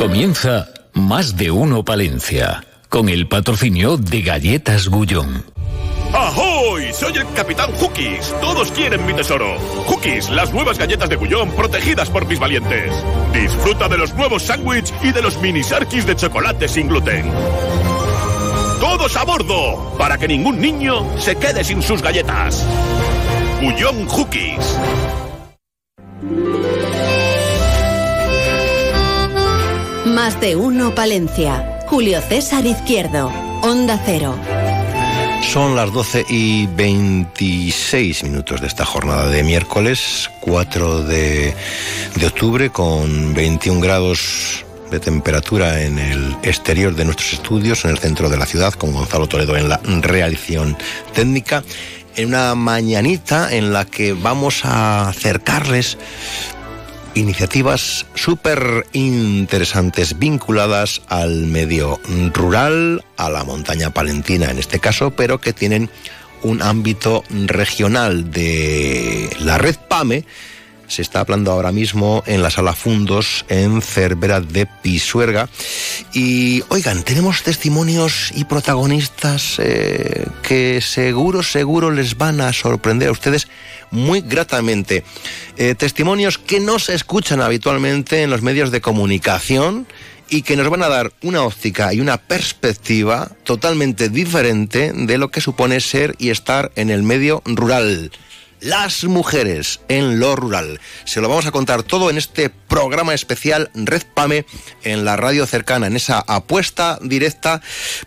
Comienza Más de Uno Palencia, con el patrocinio de Galletas Gullón. ¡Ahoy! Soy el Capitán Hookies. Todos quieren mi tesoro. Hookies, las nuevas galletas de Gullón protegidas por mis valientes. Disfruta de los nuevos sándwiches y de los mini sarkis de chocolate sin gluten. ¡Todos a bordo! Para que ningún niño se quede sin sus galletas. Gullón Hookies. Más de uno Palencia. Julio César Izquierdo. Onda Cero. Son las 12 y 26 minutos de esta jornada de miércoles 4 de, de octubre con 21 grados de temperatura en el exterior de nuestros estudios, en el centro de la ciudad, con Gonzalo Toledo en la realización técnica, en una mañanita en la que vamos a acercarles iniciativas súper interesantes vinculadas al medio rural, a la montaña palentina en este caso, pero que tienen un ámbito regional de la red PAME. Se está hablando ahora mismo en la sala Fundos en Cervera de Pisuerga. Y oigan, tenemos testimonios y protagonistas eh, que seguro, seguro les van a sorprender a ustedes muy gratamente. Eh, testimonios que no se escuchan habitualmente en los medios de comunicación y que nos van a dar una óptica y una perspectiva totalmente diferente de lo que supone ser y estar en el medio rural las mujeres en lo rural. Se lo vamos a contar todo en este programa especial Red Pame en la radio cercana, en esa apuesta directa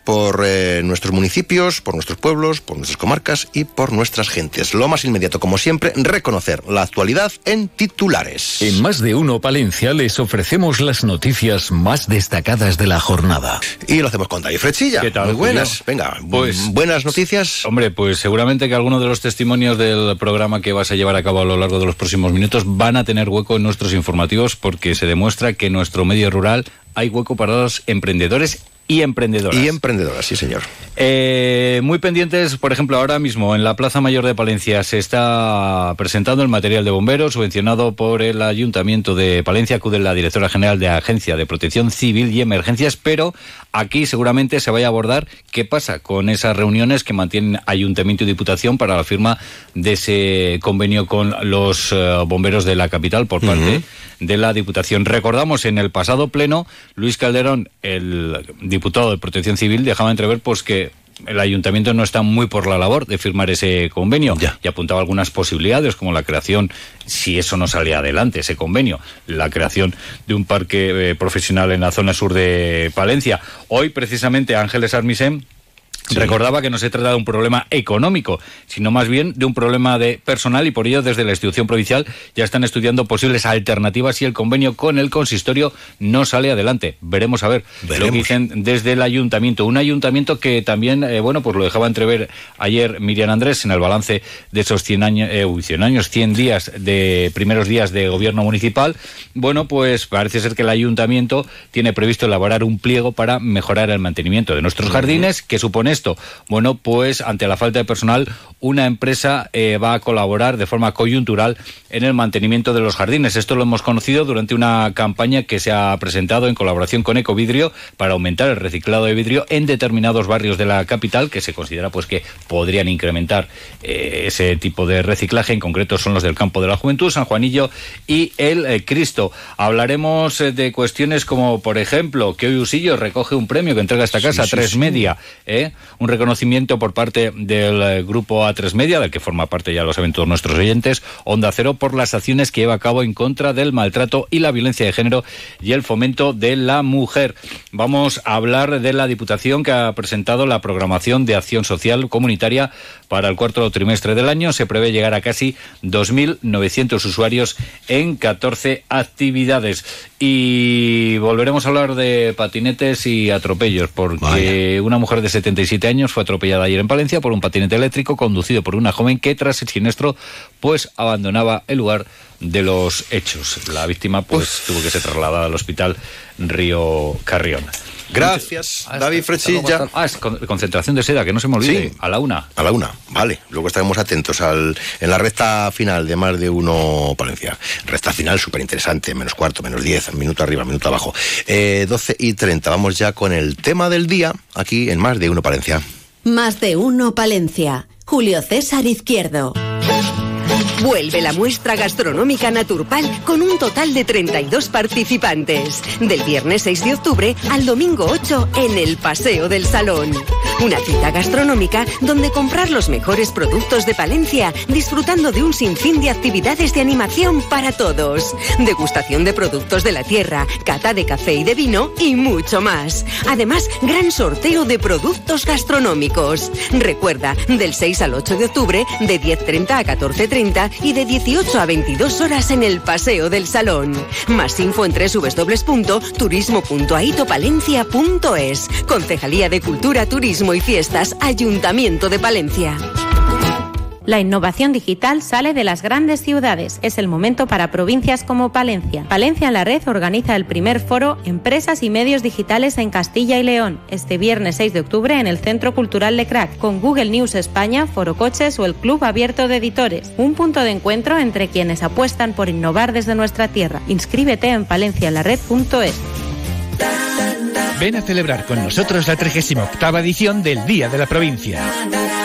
por eh, nuestros municipios, por nuestros pueblos, por nuestras comarcas y por nuestras gentes. Lo más inmediato, como siempre, reconocer la actualidad en titulares. En Más de Uno Palencia les ofrecemos las noticias más destacadas de la jornada. Y lo hacemos con David Frechilla. ¿Qué tal, Muy buenas. Julio? Venga, Pues- buenas noticias. Hombre, pues seguramente que algunos de los testimonios del programa que vas a llevar a cabo a lo largo de los próximos minutos van a tener hueco en nuestros informativos porque se demuestra que en nuestro medio rural hay hueco para los emprendedores y emprendedoras. Y emprendedoras, sí señor. Eh, muy pendientes, por ejemplo, ahora mismo en la Plaza Mayor de Palencia se está presentando el material de bomberos subvencionado por el Ayuntamiento de Palencia. Acude la directora general de Agencia de Protección Civil y Emergencias, pero aquí seguramente se vaya a abordar qué pasa con esas reuniones que mantienen Ayuntamiento y Diputación para la firma de ese convenio con los eh, bomberos de la capital por parte de la Diputación. Recordamos en el pasado pleno, Luis Calderón, el diputado de Protección Civil, dejaba entrever pues que el ayuntamiento no está muy por la labor de firmar ese convenio Ya. y apuntaba algunas posibilidades como la creación, si eso no sale adelante, ese convenio, la creación de un parque eh, profesional en la zona sur de Palencia. Hoy precisamente Ángeles Armisen Recordaba que no se trata de un problema económico, sino más bien de un problema de personal y por ello desde la institución provincial ya están estudiando posibles alternativas si el convenio con el consistorio no sale adelante. Veremos a ver lo que dicen desde el ayuntamiento. Un ayuntamiento que también, eh, bueno, pues lo dejaba entrever ayer Miriam Andrés en el balance de esos 100 años, eh, uy, 100 años, 100 días de primeros días de gobierno municipal. Bueno, pues parece ser que el ayuntamiento tiene previsto elaborar un pliego para mejorar el mantenimiento de nuestros jardines. ¿Qué supone esto? Bueno, pues ante la falta de personal, una empresa eh, va a colaborar de forma coyuntural en el mantenimiento de los jardines. Esto lo hemos conocido durante una campaña que se ha presentado en colaboración con Ecovidrio para aumentar el reciclado de vidrio en determinados barrios de la capital que se considera pues que podrían incrementar eh, ese tipo de reciclaje. En concreto son los del campo de la juventud, San Juanillo y el eh, Cristo. Hablaremos de cuestiones como, por ejemplo, que hoy Usillo recoge un premio que entrega esta casa, Sí, sí, Tres sí. Media, ¿eh? Un reconocimiento por parte del eh, grupo A3 Media, del que forma parte, ya lo saben todos nuestros oyentes, Onda Cero, por las acciones que lleva a cabo en contra del maltrato y la violencia de género y el fomento de la mujer. Vamos a hablar de la Diputación que ha presentado la programación de acción social comunitaria para el cuarto trimestre del año. Se prevé llegar a casi 2.900 usuarios en 14 actividades. Y volveremos a hablar de patinetes y atropellos, porque Vaya. una mujer de 77 años fue atropellada ayer en Palencia por un patinete eléctrico conducido por una joven que tras el siniestro pues abandonaba el lugar de los hechos. La víctima pues tuvo que ser trasladada al hospital Río Carrión. Gracias, David Frechilla. Ah, es concentración de seda, que no se me olvide. Sí. A la una. A la una, vale. Luego estaremos atentos al, en la recta final de más de uno Palencia. Recta final súper interesante, menos cuarto, menos diez, minuto arriba, minuto abajo. Eh, 12 y 30, vamos ya con el tema del día, aquí en más de uno Palencia. Más de uno Palencia. Julio César Izquierdo. Vuelve la muestra gastronómica Naturpal con un total de 32 participantes. Del viernes 6 de octubre al domingo 8 en el Paseo del Salón. Una cita gastronómica donde comprar los mejores productos de Palencia, disfrutando de un sinfín de actividades de animación para todos. Degustación de productos de la tierra, cata de café y de vino y mucho más. Además, gran sorteo de productos gastronómicos. Recuerda, del 6 al 8 de octubre, de 10.30 a 14.30 y de 18 a 22 horas en el Paseo del Salón. Más info en www.turismo.aitopalencia.es. Concejalía de Cultura, Turismo y Fiestas, Ayuntamiento de Palencia. La innovación digital sale de las grandes ciudades. Es el momento para provincias como Palencia. Palencia en la Red organiza el primer foro Empresas y Medios Digitales en Castilla y León, este viernes 6 de octubre en el Centro Cultural de Crack, con Google News España, Foro Coches o el Club Abierto de Editores. Un punto de encuentro entre quienes apuestan por innovar desde nuestra tierra. Inscríbete en palencialared.es. Ven a celebrar con nosotros la 38 edición del Día de la Provincia.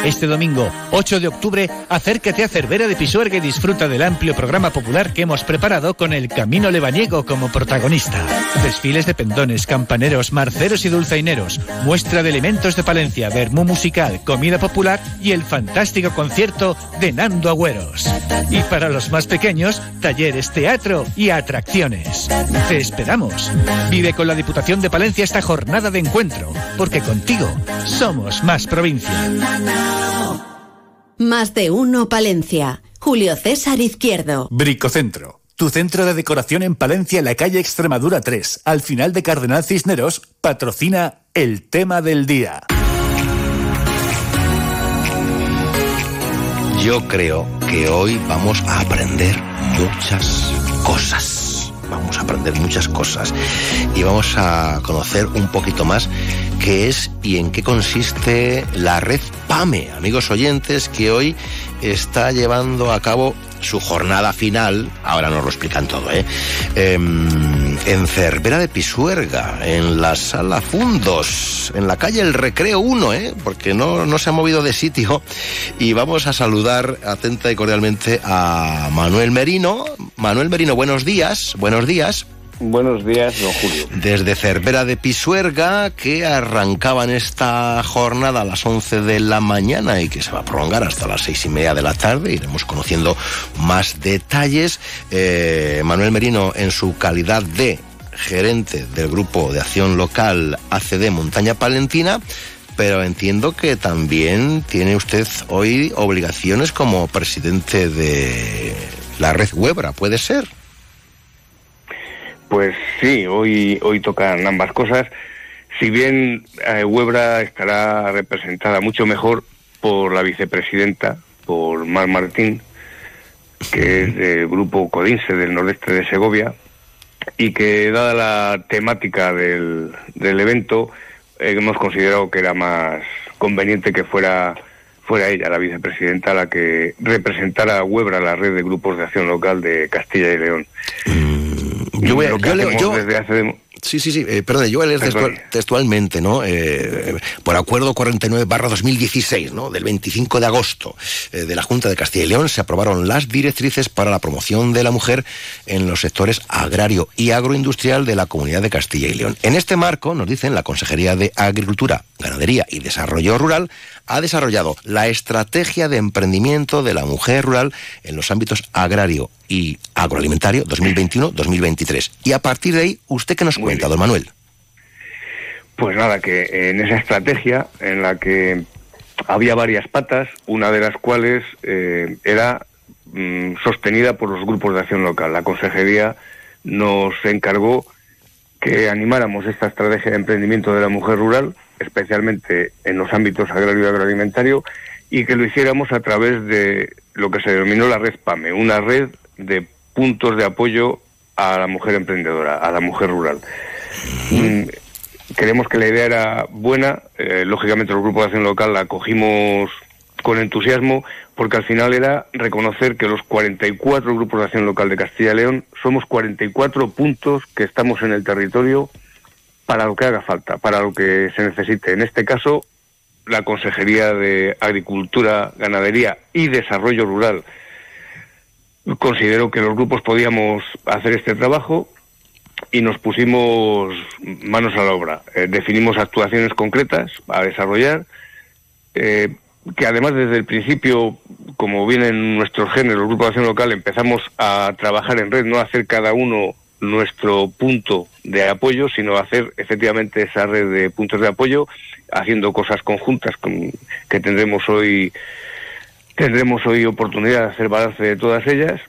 Este domingo, 8 de octubre, acércate a Cervera de Pisuerga y disfruta del amplio programa popular que hemos preparado con el Camino Lebaniego como protagonista. Desfiles de pendones, campaneros, marceros y dulzaineros, muestra de elementos de Palencia, vermú musical, comida popular y el fantástico concierto de Nando Agüeros. Y para los más pequeños, talleres, teatro y atracciones. Te esperamos. Vive con la Diputación de Palencia esta jornada de encuentro, porque contigo somos más provincia. Más de uno Palencia. Julio César Izquierdo. Bricocentro. Tu centro de decoración en Palencia, en la calle Extremadura 3, al final de Cardenal Cisneros, patrocina el tema del día. Yo creo que hoy vamos a aprender muchas cosas. Vamos a aprender muchas cosas y vamos a conocer un poquito más qué es y en qué consiste la red PAME, amigos oyentes, que hoy está llevando a cabo su jornada final, ahora nos lo explican todo, ¿eh? Em, en Cervera de Pisuerga, en la sala Fundos, en la calle El Recreo 1, ¿eh? porque no, no se ha movido de sitio. Y vamos a saludar atenta y cordialmente a Manuel Merino. Manuel Merino, buenos días, buenos días. Buenos días, don Julio. Desde Cervera de Pisuerga, que arrancaban esta jornada a las 11 de la mañana y que se va a prolongar hasta las seis y media de la tarde. Iremos conociendo más detalles. Eh, Manuel Merino, en su calidad de gerente del Grupo de Acción Local ACD Montaña Palentina, pero entiendo que también tiene usted hoy obligaciones como presidente de la red Huebra, ¿puede ser? Pues sí, hoy, hoy tocan ambas cosas. Si bien eh, Huebra estará representada mucho mejor por la vicepresidenta, por Mar Martín, que es del grupo Codinse del nordeste de Segovia, y que dada la temática del, del evento, eh, hemos considerado que era más conveniente que fuera fuera ella, la vicepresidenta, la que representara a Huebra, la red de grupos de acción local de Castilla y León. Yo voy a- yo leo- yo- desde hace- Sí, sí, sí, eh, perdón, yo voy a leer textual- textualmente, ¿no? Eh, por acuerdo 49 barra 2016, ¿no? Del 25 de agosto eh, de la Junta de Castilla y León se aprobaron las directrices para la promoción de la mujer en los sectores agrario y agroindustrial de la Comunidad de Castilla y León. En este marco, nos dicen, la Consejería de Agricultura, Ganadería y Desarrollo Rural ha desarrollado la estrategia de emprendimiento de la mujer rural en los ámbitos agrario y agroalimentario 2021-2023. Y a partir de ahí, ¿usted qué nos Muy cuenta, don Manuel? Pues nada, que en esa estrategia en la que había varias patas, una de las cuales eh, era mm, sostenida por los grupos de acción local. La consejería nos encargó que animáramos esta estrategia de emprendimiento de la mujer rural, especialmente en los ámbitos agrario y agroalimentario, y que lo hiciéramos a través de lo que se denominó la red PAME, una red de puntos de apoyo a la mujer emprendedora, a la mujer rural. Mm, creemos que la idea era buena. Eh, lógicamente, los grupos de acción local la acogimos con entusiasmo, porque al final era reconocer que los 44 grupos de acción local de Castilla y León somos 44 puntos que estamos en el territorio para lo que haga falta, para lo que se necesite. En este caso, la Consejería de Agricultura, Ganadería y Desarrollo Rural consideró que los grupos podíamos hacer este trabajo y nos pusimos manos a la obra. Eh, definimos actuaciones concretas a desarrollar, eh, que además desde el principio, como viene en nuestros genes, los grupos de acción local, empezamos a trabajar en red, no a hacer cada uno nuestro punto de apoyo, sino hacer efectivamente esa red de puntos de apoyo, haciendo cosas conjuntas con, que tendremos hoy tendremos hoy oportunidad de hacer balance de todas ellas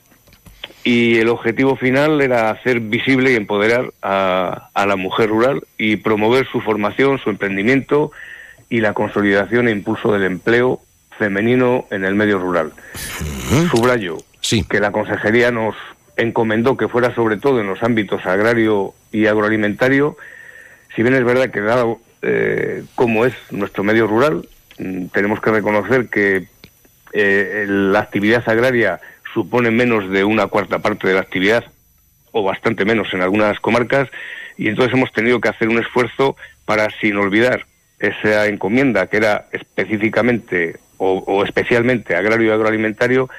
y el objetivo final era hacer visible y empoderar a, la mujer rural y promover su formación, su emprendimiento y la consolidación e impulso del empleo femenino en el medio rural. Subrayo sí. que la consejería nos encomendó que fuera sobre todo en los ámbitos agrario y agroalimentario, si bien es verdad que dado eh, como es nuestro medio rural, mm, tenemos que reconocer que eh, la actividad agraria supone menos de una cuarta parte de la actividad, o bastante menos en algunas comarcas, y entonces hemos tenido que hacer un esfuerzo para, sin olvidar esa encomienda que era específicamente o, especialmente agrario y agroalimentario,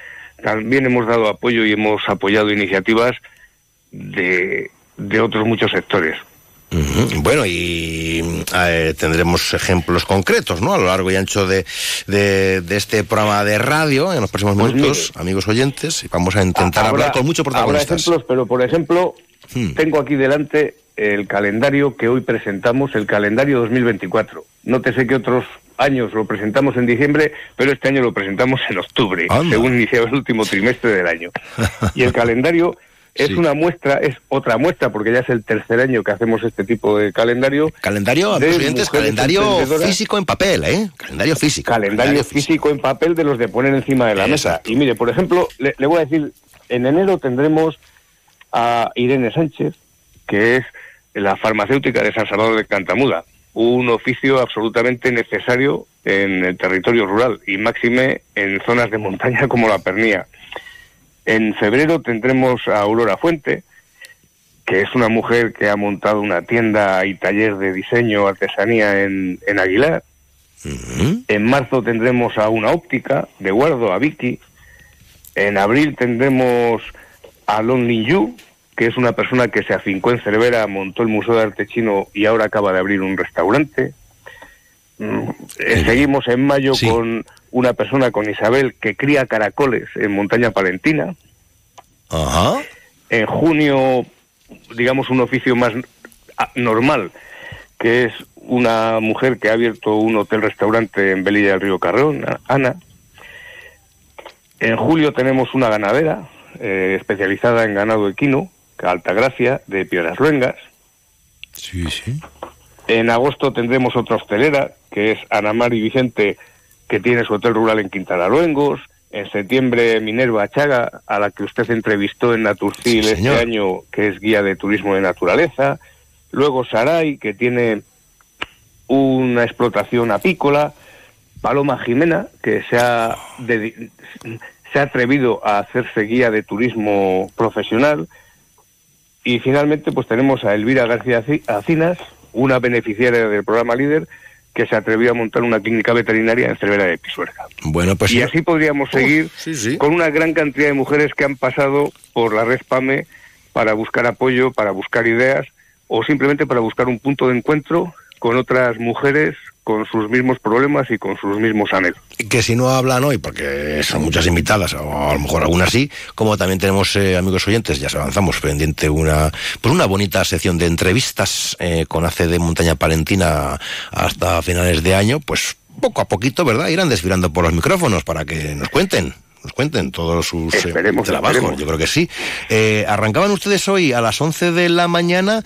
también hemos dado apoyo y hemos apoyado iniciativas de otros muchos sectores. Bueno, y eh, tendremos ejemplos concretos, ¿no? A lo largo y ancho de, de, este programa de radio en los próximos pues minutos, amigos oyentes, y vamos a intentar hablar con muchos protagonistas. Habrá ejemplos, pero por ejemplo, hmm. tengo aquí delante el calendario que hoy presentamos, el calendario 2024. No te sé que otros años lo presentamos en diciembre, pero este año lo presentamos en octubre, según iniciaba el último trimestre del año. Y el calendario es una muestra, es otra muestra, porque ya es el tercer año que hacemos este tipo de calendario. Calendario, calendario físico en papel, ¿eh? Calendario físico. Calendario, físico, en papel de los de poner encima de la mesa. Y mire, por ejemplo, le, voy a decir, en enero tendremos a Irene Sánchez, que es la farmacéutica de San Salvador de Cantamuda, un oficio absolutamente necesario en el territorio rural y máxime en zonas de montaña como la Pernía. En febrero tendremos a Aurora Fuente, que es una mujer que ha montado una tienda y taller de diseño, artesanía en, Aguilar. En marzo tendremos a una óptica de Guardo, a Vicky. En abril tendremos a Lon Lin Yu, que es una persona que se afincó en Cervera, montó el Museo de Arte Chino y ahora acaba de abrir un restaurante. Eh, seguimos en mayo con una persona con Isabel que cría caracoles en Montaña Palentina. Ajá. En junio, digamos, un oficio más normal, que es una mujer que ha abierto un hotel-restaurante en Belilla del Río Carrón, Ana. En julio tenemos una ganadera eh, especializada en ganado equino, Altagracia, de Piedras Luengas. Sí, sí. En agosto tendremos otra hostelera, que es Ana Mari Vicente que tiene su hotel rural en Quintana Luengos. En septiembre, Minerva Chaga, a la que usted entrevistó en Naturcil este año, que es guía de turismo de naturaleza. Luego Saray, que tiene una explotación apícola. Paloma Jimena, que se ha, se ha atrevido a hacerse guía de turismo profesional. Y finalmente, pues tenemos a Elvira García Acinas, una beneficiaria del programa Líder, que se atrevió a montar una clínica veterinaria en Cervera de Pisuerga. Bueno, pues y así podríamos seguir con una gran cantidad de mujeres que han pasado por la red PAME para buscar apoyo, para buscar ideas o simplemente para buscar un punto de encuentro con otras mujeres con sus mismos problemas y con sus mismos anhelos. Que si no hablan hoy, porque son muchas invitadas, o a lo mejor algunas sí, como también tenemos eh, amigos oyentes, ya se avanzamos pendiente una, pues una bonita sección de entrevistas eh, con ACD Montaña Palentina hasta finales de año, pues poco a poquito, ¿verdad? Irán desfilando por los micrófonos para que nos cuenten nos cuenten todos sus eh, trabajos, yo creo que sí. arrancaban ustedes hoy a las 11 de la mañana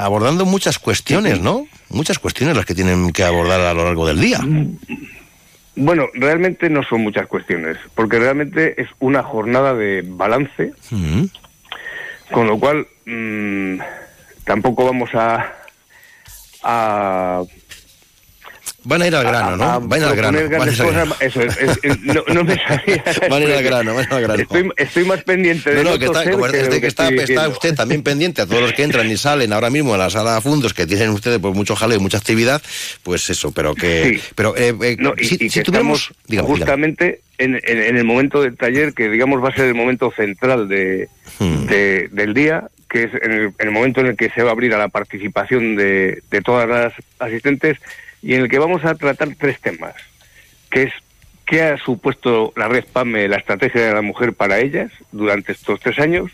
abordando muchas cuestiones, ¿no? muchas cuestiones las que tienen que abordar a lo largo del día. Bueno, realmente no son muchas cuestiones, porque realmente es una jornada de balance, mm. con lo cual mm, tampoco vamos a, a Van a ir al grano, ¿no? Van a ir al grano. eso es, no, me sabía. Van a ir al grano, van al grano. Estoy, estoy más pendiente de no, no, que está, como que, que está, está, usted también pendiente a todos los que entran y salen ahora mismo a la sala de fundos que tienen ustedes pues mucho jaleo y mucha actividad, pues eso, pero que... Pero, eh, eh si, si tuviéramos... Digamos, justamente En, en, el momento del taller, que digamos va a ser el momento central de, hmm. de del día, que es en el, en el, momento en el que se va a abrir a la participación de, de todas las asistentes, y en el que vamos a tratar tres temas, que es qué ha supuesto la red PAME, la estrategia de la mujer para ellas durante estos tres años.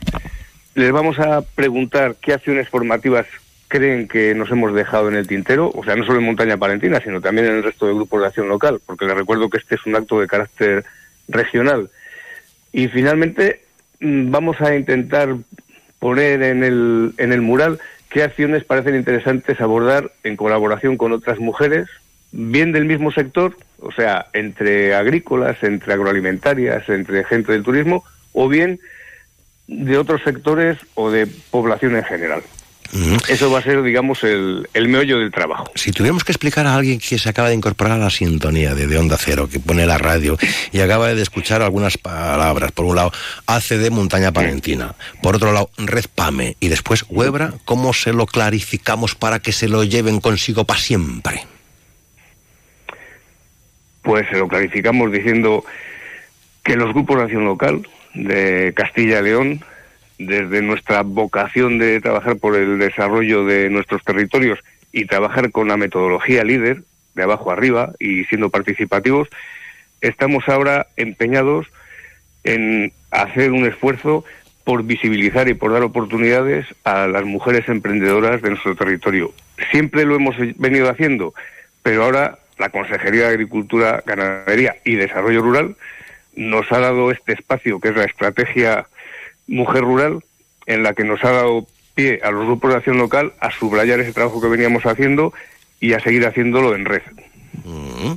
Les vamos a preguntar qué acciones formativas creen que nos hemos dejado en el tintero, o sea, no solo en Montaña Palentina, sino también en el resto de grupos de acción local, porque les recuerdo que este es un acto de carácter regional. Y finalmente mm, vamos a intentar poner en el, en el mural qué acciones parecen interesantes abordar en colaboración con otras mujeres, bien del mismo sector, o sea, entre agrícolas, entre agroalimentarias, entre gente del turismo, o bien de otros sectores o de población en general. Eso va a ser, digamos, el, el, meollo del trabajo. Si tuviéramos que explicar a alguien que se acaba de incorporar a la sintonía de, de, Onda Cero, que pone la radio y acaba de escuchar algunas palabras, por un lado, ACD Montaña Palentina, por otro lado, Red Pame y después Huebra, ¿cómo se lo clarificamos para que se lo lleven consigo para siempre? Pues se lo clarificamos diciendo que los grupos de acción local de Castilla y León desde nuestra vocación de trabajar por el desarrollo de nuestros territorios y trabajar con la metodología líder, de abajo arriba y siendo participativos, estamos ahora empeñados en hacer un esfuerzo por visibilizar y por dar oportunidades a las mujeres emprendedoras de nuestro territorio. Siempre lo hemos venido haciendo, pero ahora la Consejería de Agricultura, Ganadería y Desarrollo Rural nos ha dado este espacio que es la estrategia Mujer Rural, en la que nos ha dado pie a los grupos de acción local a subrayar ese trabajo que veníamos haciendo y a seguir haciéndolo en red. Mm.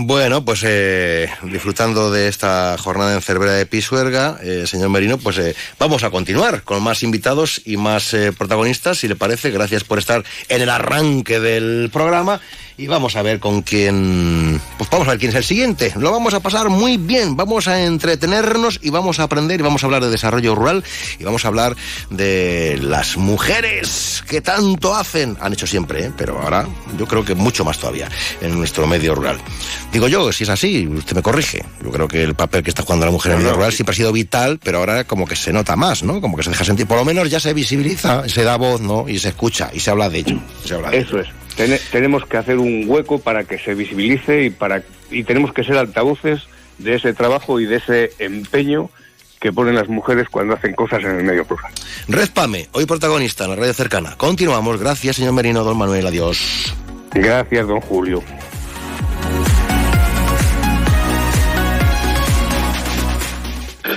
Bueno, pues eh, disfrutando de esta jornada en Cervera de Pisuerga, eh, señor Merino, pues eh, vamos a continuar con más invitados y más protagonistas, si le parece. Gracias por estar en el arranque del programa y vamos a ver con quién, pues vamos a ver quién es el siguiente. Lo vamos a pasar muy bien, vamos a entretenernos y vamos a aprender y vamos a hablar de desarrollo rural y vamos a hablar de las mujeres que tanto hacen, han hecho siempre, ¿eh? pero ahora yo creo que mucho más todavía en nuestro medio rural. Digo yo, si es así, usted me corrige. Yo creo que el papel que está jugando la mujer en el medio rural siempre ha sido vital, pero ahora como que se nota más, ¿no? Como que se deja sentir, por lo menos ya se visibiliza, se da voz, ¿no? Y se escucha y se habla de ello. Eso es tenemos que hacer un hueco para que se visibilice y, para, y tenemos que ser altavoces de ese trabajo y de ese empeño que ponen las mujeres cuando hacen cosas en el medio rural. Red Pame, hoy protagonista en la radio cercana. Continuamos. Gracias, señor Merino, don Manuel. Adiós. Gracias, don Julio.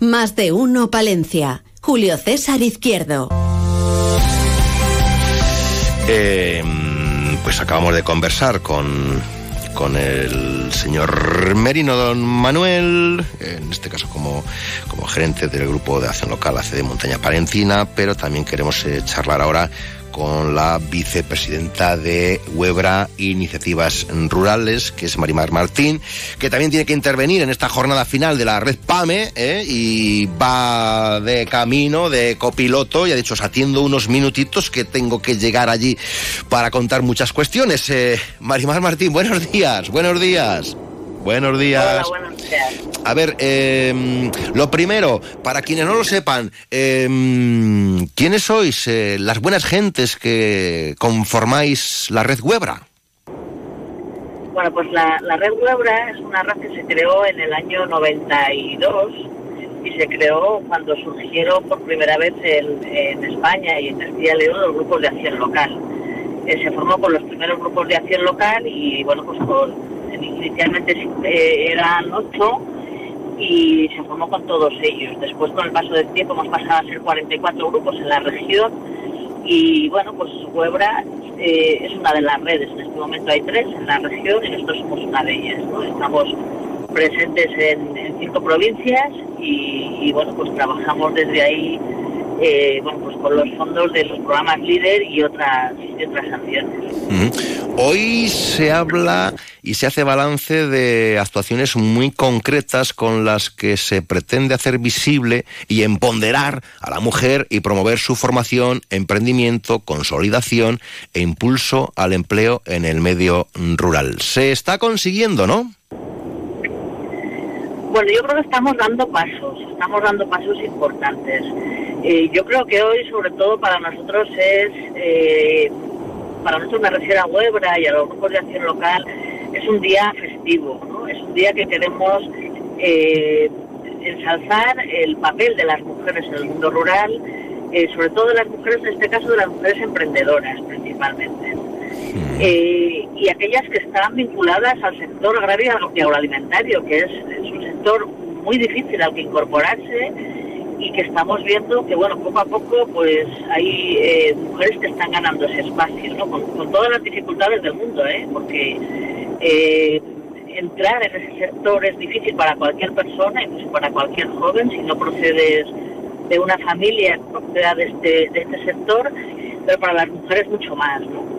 Más de uno Palencia. Julio César Izquierdo. Eh, pues acabamos de conversar con, con el señor Merino Don Manuel, en este caso como, como gerente del grupo de acción local ACD Montaña Palentina, pero también queremos eh, charlar ahora con la vicepresidenta de Huebra Iniciativas Rurales, que es Marimar Martín, que también tiene que intervenir en esta jornada final de la red PAME ¿eh? y va de camino, de copiloto, y ha dicho, os atiendo unos minutitos que tengo que llegar allí para contar muchas cuestiones. Eh, Marimar Martín, buenos días, buenos días. Buenos días. buenos días. A ver, em, lo primero, para quienes no lo sepan, em, ¿quiénes sois eh, las buenas gentes que conformáis la red Webra? Bueno, pues la, red Webra es una red que se creó en el año 92 y se creó cuando surgieron por primera vez en, España y en Castilla y León los grupos de acción local. eh, se formó con los primeros grupos de acción local y bueno, pues con, inicialmente eh, eran ocho y se formó con todos ellos. Después con el paso del tiempo hemos pasado a ser 44 grupos en la región y bueno, pues Huebra eh, es una de las redes. En este momento hay tres en la región y nosotros somos una de ellas. Estamos presentes en, cinco provincias y, bueno, pues trabajamos desde ahí eh, bueno, pues con los fondos de los programas líder y otras, otras acciones. Hoy se habla y se hace balance de actuaciones muy concretas con las que se pretende hacer visible y empoderar a la mujer y promover su formación, emprendimiento, consolidación e impulso al empleo en el medio rural. Se está consiguiendo, ¿no? Bueno, yo creo que estamos dando pasos, estamos dando pasos importantes. Eh, yo creo que hoy, sobre todo para nosotros, es, eh, para nosotros me refiero a Huebra y a los grupos de acción local, es un día festivo, ¿no? es un día que queremos eh, ensalzar el papel de las mujeres en el mundo rural, sobre todo de las mujeres, en este caso de las mujeres emprendedoras principalmente. Eh, y aquellas que están vinculadas al sector agrario y agroalimentario, que es, un sector muy difícil al que incorporarse y que estamos viendo que, bueno, poco a poco, pues hay eh, mujeres que están ganando ese espacio, ¿no? Con, todas las dificultades del mundo, ¿eh? Porque eh, entrar en ese sector es difícil para cualquier persona, incluso para cualquier joven, si no procedes de una familia que de este, de este sector, pero para las mujeres mucho más, ¿no?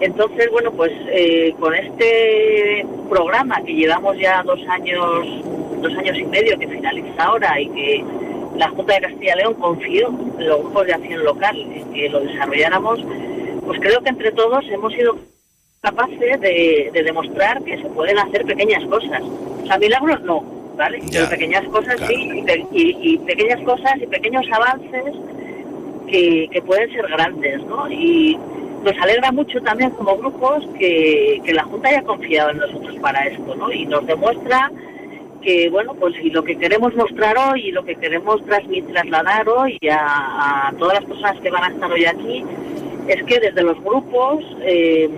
Entonces, bueno, pues eh, con este programa que llevamos ya dos años, dos años y medio que finaliza ahora y que la Junta de Castilla y León confió en los grupos de acción local en que lo desarrolláramos, pues creo que entre todos hemos sido capaces de, demostrar que se pueden hacer pequeñas cosas. O sea, milagros no, ¿vale? Pero pequeñas cosas sí, y, pequeñas cosas y pequeños avances que, que pueden ser grandes, ¿no? Y nos alegra mucho también como grupos que, la Junta haya confiado en nosotros para esto, ¿no? Y nos demuestra que, bueno, pues y lo que queremos mostrar hoy y lo que queremos transmitir, trasladar hoy a, todas las personas que van a estar hoy aquí es que desde los grupos eh,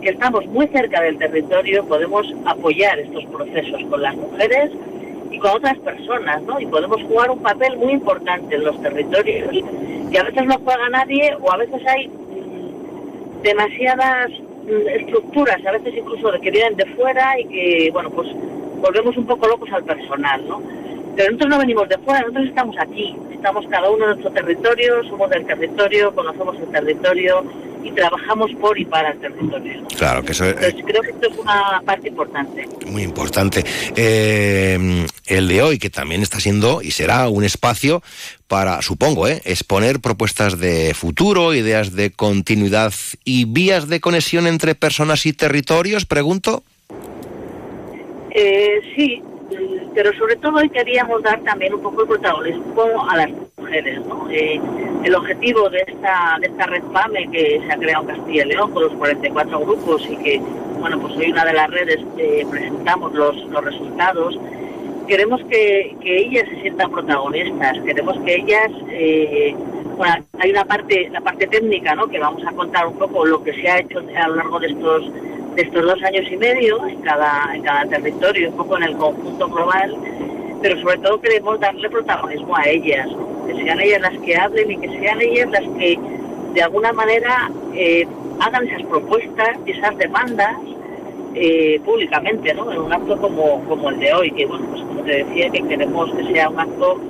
que estamos muy cerca del territorio podemos apoyar estos procesos con las mujeres y con otras personas, ¿no? Y podemos jugar un papel muy importante en los territorios que a veces no juega nadie o a veces hay demasiadas mm, estructuras, a veces incluso que vienen de fuera y que, bueno, pues volvemos un poco locos al personal, ¿no? Pero nosotros no venimos de fuera, nosotros estamos aquí, estamos cada uno en nuestro territorio, somos del territorio, conocemos el territorio y trabajamos por y para el territorio. Claro, que eso es... creo que esto es una parte importante. Muy importante. Eh, el de hoy, que también está siendo y será un espacio para, supongo, ¿eh? exponer propuestas de futuro, ideas de continuidad y vías de conexión entre personas y territorios, pregunto. Eh, sí, pero sobre todo hoy queríamos dar también un poco el protagonismo a las mujeres. ¿no? Eh, el objetivo de esta, de esta red PAME que se ha creado en Castilla y León con los 44 grupos y que, bueno, pues hoy una de las redes eh, presentamos los, los resultados, queremos que, ellas se sientan protagonistas, queremos que ellas, eh, bueno, hay una parte, la parte técnica, ¿no? Que vamos a contar un poco lo que se ha hecho a lo largo de estos de estos dos años y medio en cada en cada territorio, un poco en el conjunto global, pero sobre todo queremos darle protagonismo a ellas, que sean ellas las que hablen y que sean ellas las que de alguna manera eh, hagan esas propuestas esas demandas eh, públicamente, ¿no? En un acto como, como el de hoy, que bueno, pues como te decía, que queremos que sea un acto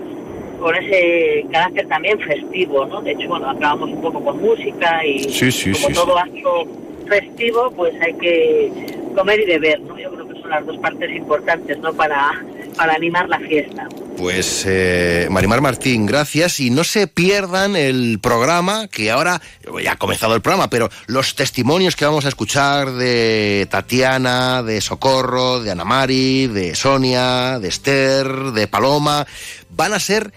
con ese carácter también festivo, ¿no? De hecho, bueno, acabamos un poco con música y como todo acto festivo, pues hay que comer y beber, ¿no? Yo creo que son las dos partes importantes, ¿no? Para, para animar la fiesta. Pues eh, Marimar Martín, gracias y no se pierdan el programa que ahora ya ha comenzado el programa, pero los testimonios que vamos a escuchar de Tatiana, de Socorro, de Ana Mari, de Sonia, de Esther, de Paloma, van a ser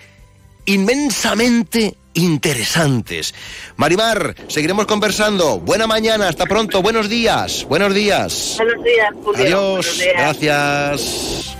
inmensamente interesantes. Marimar, seguiremos conversando. Buena mañana, hasta pronto, buenos días, buenos días. Buenos días, Julio. Adiós, gracias.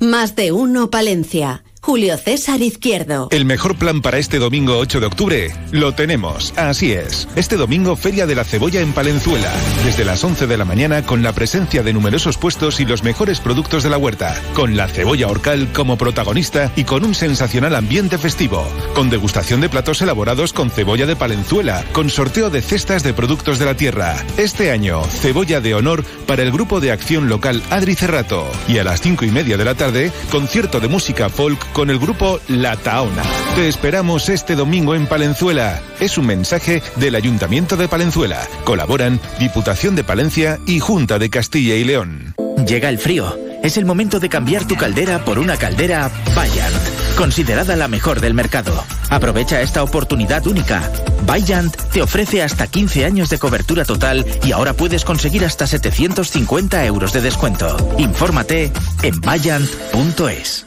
Más de uno, Palencia. Julio César Izquierdo. El mejor plan para este domingo 8 de octubre lo tenemos. Así es. Este domingo Feria de la Cebolla en Palenzuela. Desde las 11 de la mañana con la presencia de numerosos puestos y los mejores productos de la huerta. Con la cebolla orcal como protagonista y con un sensacional ambiente festivo. Con degustación de platos elaborados con cebolla de Palenzuela. Con sorteo de cestas de productos de la tierra. Este año, cebolla de honor para el grupo de acción local Adri Cerrato. Y a las 5 y media de la tarde, concierto de música folk con el grupo La Taona. Te esperamos este domingo en Palenzuela. Es un mensaje del Ayuntamiento de Palenzuela. Colaboran Diputación de Palencia y Junta de Castilla y León. Llega el frío. Es el momento de cambiar tu caldera por una caldera Bayant, considerada la mejor del mercado. Aprovecha esta oportunidad única. Bayant te ofrece hasta 15 años de cobertura total y ahora puedes conseguir hasta 750 euros de descuento. Infórmate en bayant.es.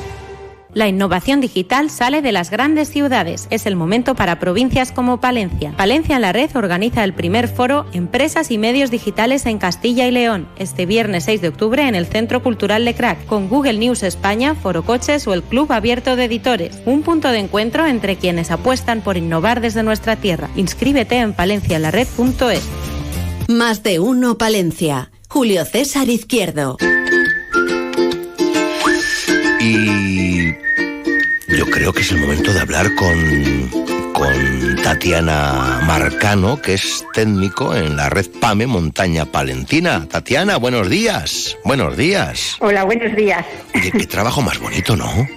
La innovación digital sale de las grandes ciudades. Es el momento para provincias como Palencia. Palencia en la Red organiza el primer foro Empresas y Medios Digitales en Castilla y León, este viernes 6 de octubre en el Centro Cultural de Crack, con Google News España, Foro Coches o el Club Abierto de Editores. Un punto de encuentro entre quienes apuestan por innovar desde nuestra tierra. Inscríbete en palencialared.es. Más de uno Palencia. Julio César Izquierdo. Y yo creo que es el momento de hablar con, con Tatiana Marcano, que es técnico en la red PAME Montaña Palentina. Tatiana, buenos días. Buenos días. Hola, buenos días. Oye, qué trabajo más bonito, ¿no?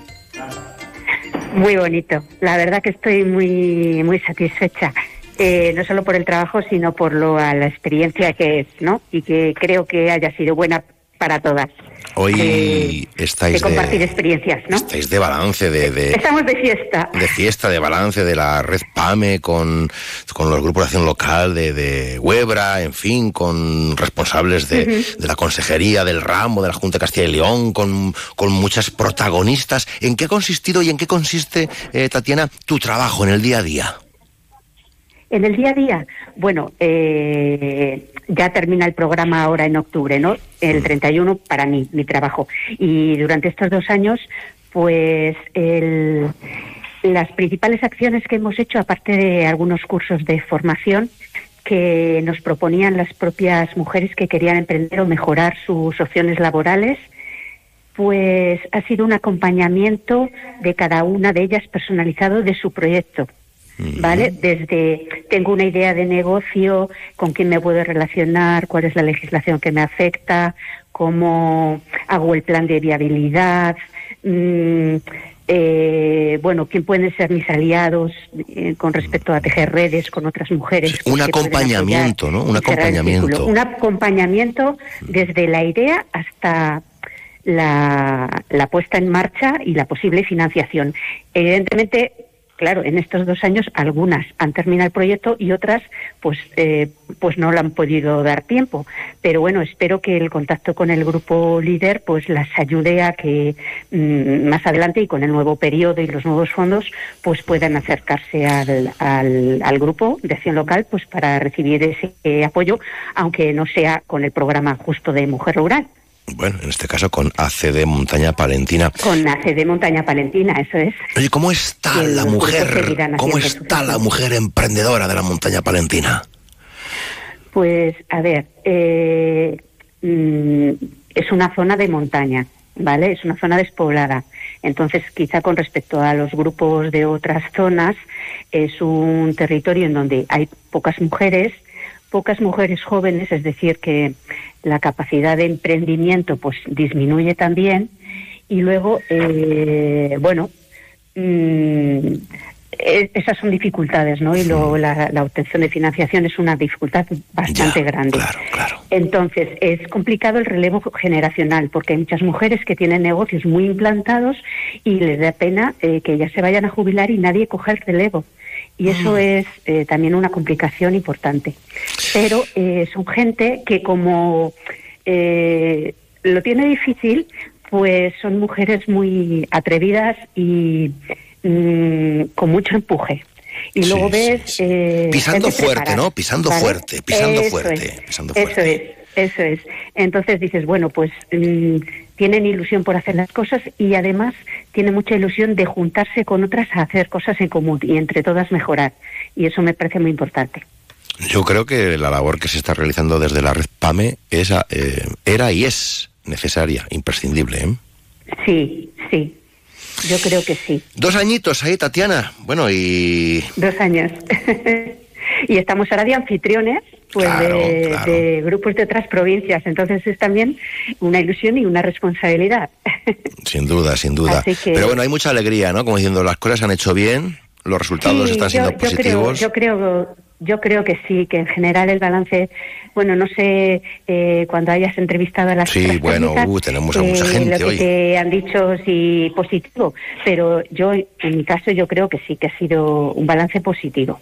Muy bonito. La verdad que estoy muy, muy satisfecha. Eh, no solo por el trabajo, sino por lo, a la experiencia que es, ¿no? Y que creo que haya sido buena para todas. Hoy Eh, estáis de compartir experiencias, ¿no? estáis de balance, de, de, Estamos de fiesta. de fiesta, de balance de la red PAME con, con los grupos de acción local de, de Huebra, en fin, con responsables de, de la consejería, del ramo, de la Junta de Castilla y León, con, con muchas protagonistas. ¿En qué ha consistido y en qué consiste, eh, Tatiana, tu trabajo en el día a día? En el día a día, bueno, eh, ya termina el programa ahora en octubre, ¿no? El 31 para mí, mi trabajo. Y durante estos dos años, pues el- las principales acciones que hemos hecho, aparte de algunos cursos de formación, que nos proponían las propias mujeres que querían emprender o mejorar sus opciones laborales, pues ha sido un acompañamiento de cada una de ellas personalizado de su proyecto. ¿Vale? Desde tengo una idea de negocio, con quién me puedo relacionar, cuál es la legislación que me afecta, cómo hago el plan de viabilidad, mm, eh, bueno, quién pueden ser mis aliados eh, con respecto a tejer redes con otras mujeres. Un acompañamiento, ¿no? Un acompañamiento. Un acompañamiento desde la idea hasta la, la puesta en marcha y la posible financiación. Evidentemente, claro, en estos dos años algunas han terminado el proyecto y otras pues eh, pues no le han podido dar tiempo. Pero bueno, espero que el contacto con el grupo líder pues las ayude a que mm, más adelante y con el nuevo periodo y los nuevos fondos pues puedan acercarse al, al, grupo de acción local pues para recibir ese apoyo, aunque no sea con el programa justo de Mujer Rural. Bueno, en este caso con ACD Montaña Palentina. Con ACD Montaña Palentina, eso es. Oye, ¿cómo está la mujer? ¿Cómo está la mujer emprendedora de la Montaña Palentina? Pues, a ver, eh, mm, es una zona de montaña, ¿vale? Es una zona despoblada. Entonces, quizá con respecto a los grupos de otras zonas, es un territorio en donde hay pocas mujeres, pocas mujeres jóvenes, es decir, que la capacidad de emprendimiento pues disminuye también. Y luego, eh, bueno, mm, eh, esas son dificultades, ¿no? Y luego la, la obtención de financiación es una dificultad bastante grande. Entonces, es complicado el relevo generacional, porque hay muchas mujeres que tienen negocios muy implantados y les da pena eh, que ya se vayan a jubilar y nadie coja el relevo. Y eso Mm. es eh, también una complicación importante. Pero eh, son gente que como eh, lo tiene difícil, pues son mujeres muy atrevidas y mm, con mucho empuje. Y luego ves... eh, Pisando fuerte, preparada, ¿no? Pisando ¿vale? fuerte, pisando Eso fuerte, es, pisando Eso es, eso es. Entonces dices, bueno, pues mm, tienen ilusión por hacer las cosas y además tienen mucha ilusión de juntarse con otras a hacer cosas en común y entre todas mejorar. Y eso me parece muy importante. Yo creo que la labor que se está realizando desde la red PAME es, eh, era y es necesaria, imprescindible. ¿eh? Sí, sí. Yo creo que sí. Dos añitos ahí, Tatiana. Bueno, y Dos años. y estamos ahora de anfitriones pues Claro, de, claro. de grupos de otras provincias. Entonces es también una ilusión y una responsabilidad. sin duda, sin duda. Que- Pero bueno, hay mucha alegría, ¿no? Como diciendo, las cosas se han hecho bien, los resultados Sí, están siendo yo positivos. yo creo, yo creo que sí, que en general el balance, bueno, no sé eh, cuando hayas entrevistado a las Sí, otras bueno, técnicas, uh, tenemos a mucha gente lo que te han dicho sí positivo, pero yo en mi caso yo creo que sí que ha sido un balance positivo.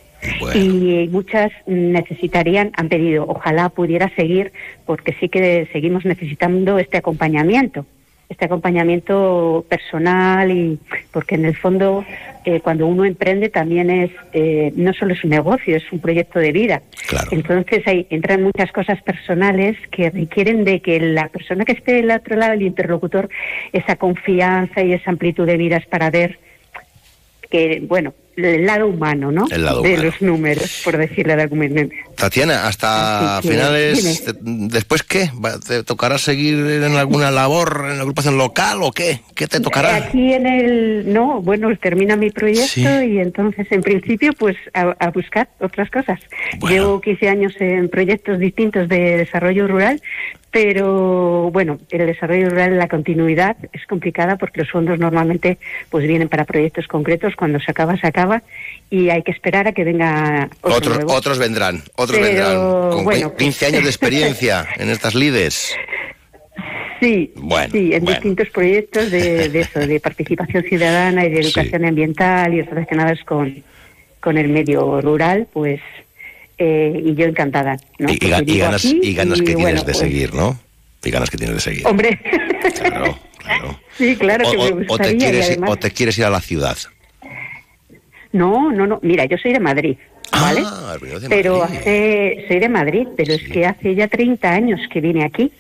Y muchas necesitarían, han pedido, ojalá pudiera seguir, porque sí que seguimos necesitando este acompañamiento, este acompañamiento personal y porque en el fondo eh, cuando uno emprende también es eh, no solo es un negocio, es un proyecto de vida. Entonces ahí entran muchas cosas personales que requieren de que la persona que esté del otro lado, el interlocutor, esa confianza y esa amplitud de miras para ver que, bueno, el lado humano, ¿no? El lado de humano. los números, por decirlo de alguna manera. Tatiana, hasta que, finales, de- ¿después qué? ¿Te tocará seguir en alguna labor en la agrupación local o qué? ¿Qué te tocará? Aquí en el, no, bueno, termina mi proyecto y entonces en principio pues a, a buscar otras cosas. Llevo 15 años en proyectos distintos de desarrollo rural, pero bueno, el desarrollo rural, la continuidad es complicada porque los fondos normalmente pues vienen para proyectos concretos, cuando se acaba, se acaba y hay que esperar a que venga otro Otros, nuevo. otros vendrán, otros Pero, vendrán. Con bueno, cu- 15 años de experiencia en estas lides. Sí, Bueno, sí, en bueno. distintos proyectos de, de eso, de participación ciudadana y de educación ambiental y relacionados con, con el medio rural, pues, eh, y yo encantada. ¿no? Y, ganas, y ganas que tienes bueno, de pues, seguir, ¿no? Y ganas que tienes de seguir. Hombre, Claro. sí, claro que o, me te quieres, además- o te quieres ir a la ciudad. No, no, no. Mira, yo soy de Madrid, ¿vale? Ah, de pero Madrid. hace, soy de Madrid, pero es que hace ya 30 años que vine aquí.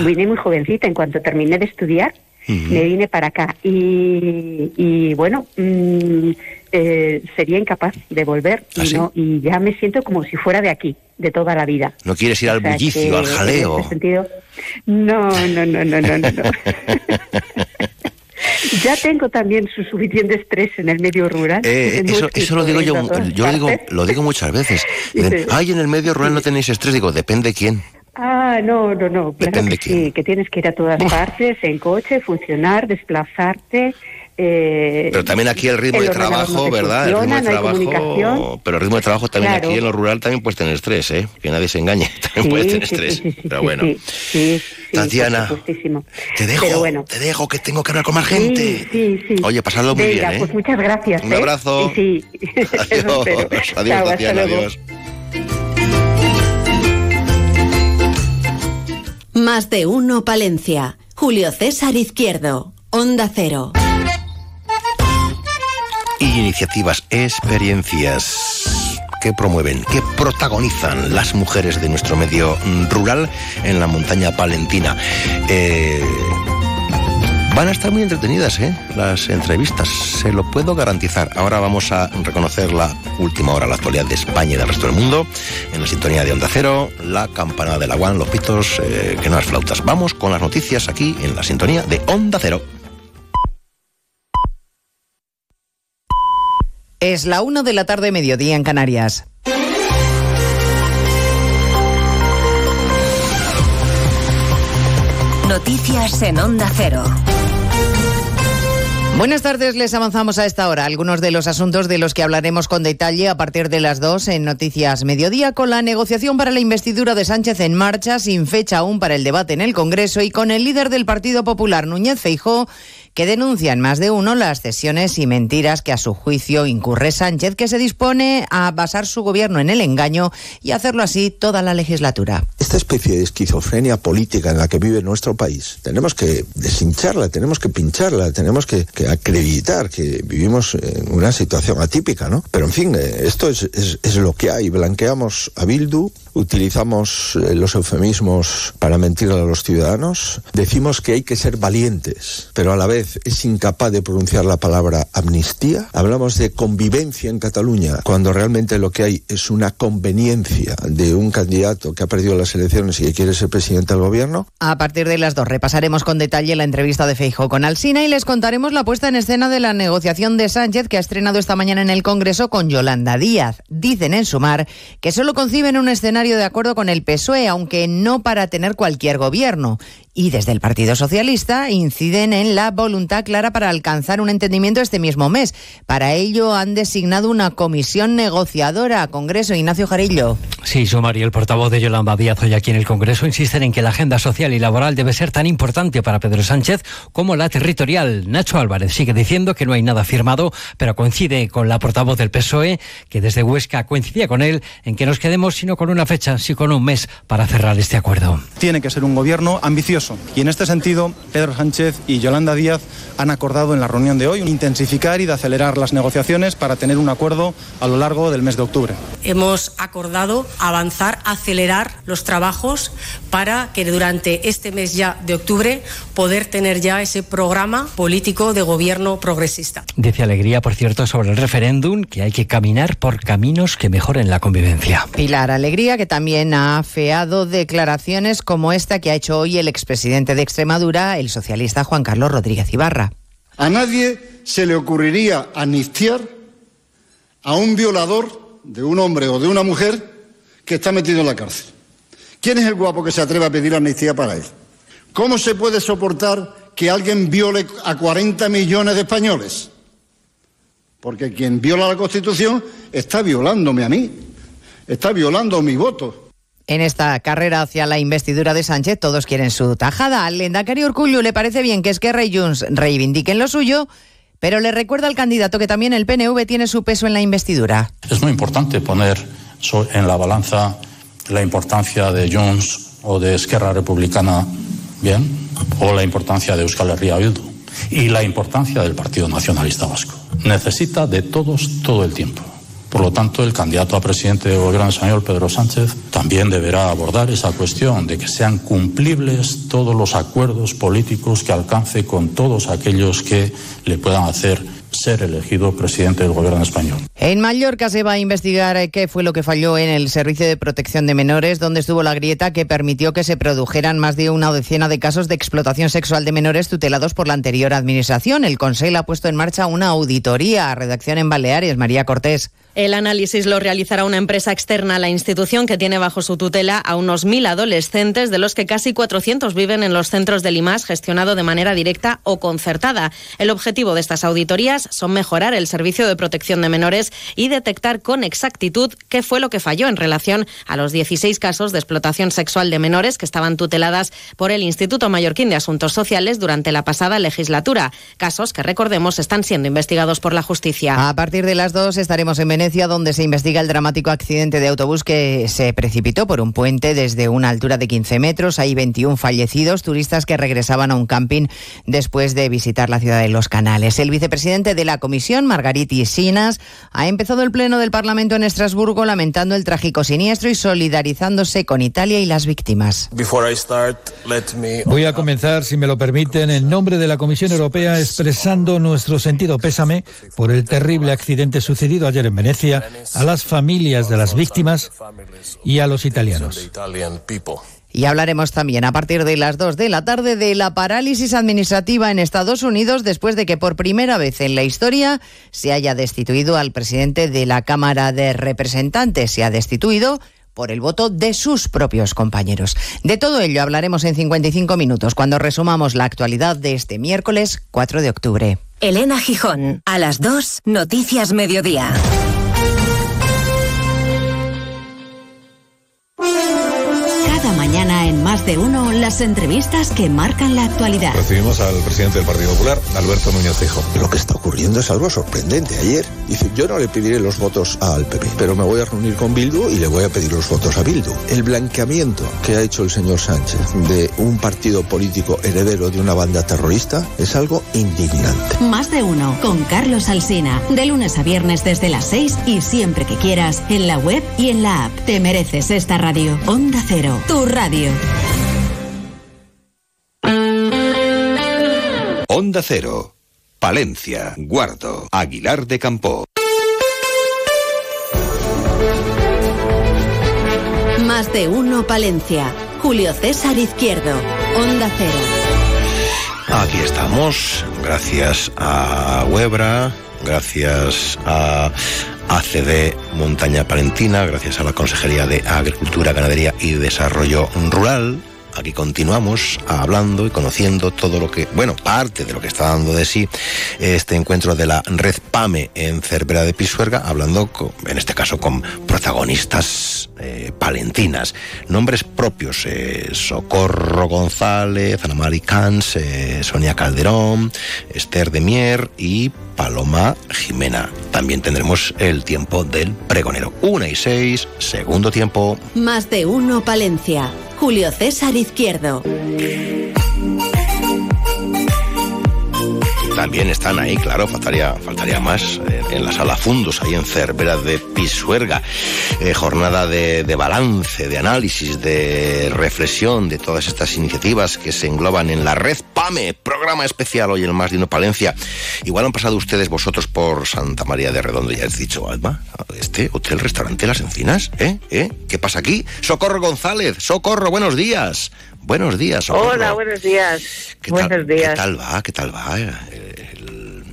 Vine muy jovencita, en cuanto terminé de estudiar, me vine para acá. Y, y bueno, mm, eh, sería incapaz de volver ¿Ah, y, sí? no, y ya me siento como si fuera de aquí, de toda la vida. No quieres ir al O sea, bullicio, que al jaleo. En ese sentido, no, no, no, no, no, no. ya tengo también su suficiente estrés en el medio rural. Eh, eso, eso lo digo yo, todas yo digo, lo digo muchas veces. Dicen, Dice- ay, en el medio rural no tenéis estrés. Digo, depende quién. Ah, no, no, no. Claro Depende que sí, que tienes que ir a todas partes, en coche, funcionar, desplazarte. Eh, Pero también aquí el ritmo de trabajo, no ¿verdad? El ritmo de trabajo. comunicación. Pero el ritmo de trabajo también Claro. aquí en lo rural también puedes tener estrés, ¿eh? Que nadie se engañe. También puedes tener sí, estrés. sí, sí, pero sí, bueno. sí, sí, sí, Tatiana. Te dejo, Pero bueno. te dejo, que tengo que hablar con más gente. Sí, sí, sí. Oye, pasadlo muy Venga, bien, ¿eh? pues muchas gracias. Un ¿eh? abrazo. Sí, espero. Adiós, adiós, Tatiana, luego. adiós. Más de uno Palencia. Julio César Izquierdo. Onda Cero. Iniciativas, experiencias que promueven, que protagonizan las mujeres de nuestro medio rural en la montaña palentina. Eh, van a estar muy entretenidas, ¿eh? Las entrevistas, se lo puedo garantizar. Ahora vamos a reconocer la última hora, la actualidad de España y del resto del mundo, en la sintonía de Onda Cero, la campana de la Guan, los pitos, eh, que no las flautas. Vamos con las noticias aquí en la sintonía de Onda Cero. Es la una de la tarde, mediodía en Canarias. Noticias en Onda Cero. Buenas tardes, les avanzamos a esta hora algunos de los asuntos de los que hablaremos con detalle a partir de las dos en Noticias Mediodía, con la negociación para la investidura de Sánchez en marcha, sin fecha aún para el debate en el Congreso y con el líder del Partido Popular, Núñez Feijó, que denuncia en más de uno las cesiones y mentiras que a su juicio incurre Sánchez, que se dispone a basar su gobierno en el engaño y hacerlo así toda la legislatura. Esta especie de esquizofrenia política en la que vive nuestro país, tenemos que deshincharla, tenemos que pincharla, tenemos que, acreditar que vivimos en una situación atípica, ¿no? Pero en fin, eh, esto es, es, es lo que hay. Blanqueamos a Bildu, utilizamos eh, los eufemismos para mentir a los ciudadanos, decimos que hay que ser valientes, pero a la vez es incapaz de pronunciar la palabra amnistía. Hablamos de convivencia en Cataluña, cuando realmente lo que hay es una conveniencia de un candidato que ha perdido las elecciones y que quiere ser presidente del gobierno. A partir de las dos repasaremos con detalle la entrevista de Feijo con Alsina y les contaremos la puesta en escena de la negociación de Sánchez que ha estrenado esta mañana en el Congreso con Yolanda Díaz. Dicen en Sumar que solo conciben un escenario de acuerdo con el PSOE, aunque no para tener cualquier gobierno. Y desde el Partido Socialista inciden en la voluntad clara para alcanzar un entendimiento este mismo mes. Para ello han designado una comisión negociadora. Congreso, Ignacio Jarillo. Sí, Sumar y el portavoz de Yolanda Díaz hoy aquí en el Congreso insisten en que la agenda social y laboral debe ser tan importante para Pedro Sánchez como la territorial. Nacho Álvarez sigue diciendo que no hay nada firmado, pero coincide con la portavoz del PSOE, que desde Huesca coincidía con él en que nos quedemos sino con una fecha, sino con un mes para cerrar este acuerdo. Tiene que ser un gobierno ambicioso y en este sentido, Pedro Sánchez y Yolanda Díaz han acordado en la reunión de hoy intensificar y de acelerar las negociaciones para tener un acuerdo a lo largo del mes de octubre. Hemos acordado avanzar, acelerar los trabajos para que durante este mes ya de octubre poder tener ya ese programa político de gobierno progresista. Dice Alegría, por cierto, sobre el referéndum que hay que caminar por caminos que mejoren la convivencia. Pilar Alegría, que también ha afeado declaraciones como esta que ha hecho hoy el expresidente de Extremadura, el socialista Juan Carlos Rodríguez Ibarra. A nadie se le ocurriría amnistiar a un violador de un hombre o de una mujer que está metido en la cárcel. ¿Quién es el guapo que se atreve a pedir amnistía para él? ¿Cómo se puede soportar que alguien viole a 40 millones de españoles? Porque quien viola la Constitución está violándome a mí, está violando mi voto. En esta carrera hacia la investidura de Sánchez todos quieren su tajada. Al Lendakari Urcullu le parece bien que Esquerra y Junts reivindiquen lo suyo, pero le recuerda al candidato que también el PNV tiene su peso en la investidura. Es muy importante poner en la balanza la importancia de Junts o de Esquerra Republicana, bien, o la importancia de Euskal Herria Bildu y la importancia del Partido Nacionalista Vasco. Necesita de todos todo el tiempo. Por lo tanto, el candidato a presidente del gobierno español, Pedro Sánchez, también deberá abordar esa cuestión de que sean cumplibles todos los acuerdos políticos que alcance con todos aquellos que le puedan hacer ser elegido presidente del gobierno español. En Mallorca se va a investigar eh, qué fue lo que falló en el Servicio de Protección de Menores, donde estuvo la grieta que permitió que se produjeran más de una docena de casos de explotación sexual de menores tutelados por la anterior administración. El Consejo ha puesto en marcha una auditoría. Redacción en Baleares, María Cortés. El análisis lo realizará una empresa externa a la institución que tiene bajo su tutela a unos mil adolescentes, de los que casi 400 viven en los centros de Limas, gestionado de manera directa o concertada. El objetivo de estas auditorías son mejorar el servicio de protección de menores y detectar con exactitud qué fue lo que falló en relación a los 16 casos de explotación sexual de menores que estaban tuteladas por el Instituto Mallorquín de Asuntos Sociales durante la pasada legislatura. Casos que, recordemos, están siendo investigados por la justicia. A partir de las dos estaremos en Venecia donde se investiga el dramático accidente de autobús que se precipitó por un puente desde una altura de 15 metros. Hay 21 fallecidos, turistas que regresaban a un camping después de visitar la ciudad de Los Canales. El vicepresidente de la comisión, Margariti Sinas, ha empezado el pleno del Parlamento en Estrasburgo lamentando el trágico siniestro y solidarizándose con Italia y las víctimas. Voy a comenzar, si me lo permiten, en nombre de la Comisión Europea expresando nuestro sentido pésame por el terrible accidente sucedido ayer en Venecia a las familias de las víctimas y a los italianos. Y hablaremos también a partir de las 2 de la tarde de la parálisis administrativa en Estados Unidos después de que por primera vez en la historia se haya destituido al presidente de la Cámara de Representantes. Se ha destituido por el voto de sus propios compañeros. De todo ello hablaremos en 55 minutos cuando resumamos la actualidad de este miércoles 4 de octubre. Elena Gijón, a las 2, Noticias Mediodía. Cada mañana Más de uno, las entrevistas que marcan la actualidad. Recibimos al presidente del Partido Popular, Alberto Núñez Fijo. Lo que está ocurriendo es algo sorprendente. Ayer dice, yo no le pediré los votos al PP, pero me voy a reunir con Bildu y le voy a pedir los votos a Bildu. El blanqueamiento que ha hecho el señor Sánchez de un partido político heredero de una banda terrorista es algo indignante. Más de uno, con Carlos Alsina, de lunes a viernes desde las 6 y siempre que quieras, en la web y en la app. Te mereces esta radio. Onda Cero, tu radio. Onda Cero, Palencia, Guardo, Aguilar de Campo. Más de uno, Palencia. Julio César Izquierdo, Onda Cero. Aquí estamos, gracias a Huebra, gracias a ACD Montaña Palentina, gracias a la Consejería de Agricultura, Ganadería y Desarrollo Rural. Aquí continuamos hablando y conociendo todo lo que, bueno, parte de lo que está dando de sí este encuentro de la red PAME en Cervera de Pisuerga, hablando, en este caso, con protagonistas eh, palentinas. Nombres propios, eh, Socorro González, Ana Mari eh, Sonia Calderón, Esther de Mier y Paloma Jimena. También tendremos el tiempo del pregonero. Una y seis, segundo tiempo. Más de uno, Palencia. Julio César Izquierdo. También están ahí, claro, faltaría, faltaría más, eh, en la sala Fundos, ahí en Cervera de Pisuerga. Eh, jornada de, balance, de análisis, de reflexión de todas estas iniciativas que se engloban en la red PAME, programa especial hoy en Más Dino Palencia. Igual han pasado ustedes vosotros por Santa María de Redondo, ya has dicho, Alma, este hotel, restaurante Las Encinas, ¿eh? ¿Eh? ¿Qué pasa aquí? Socorro González, Socorro, buenos días. Buenos días. Socorro. Hola, buenos días. ¿Qué buenos tal, días. ¿Qué tal va? ¿Qué tal va el,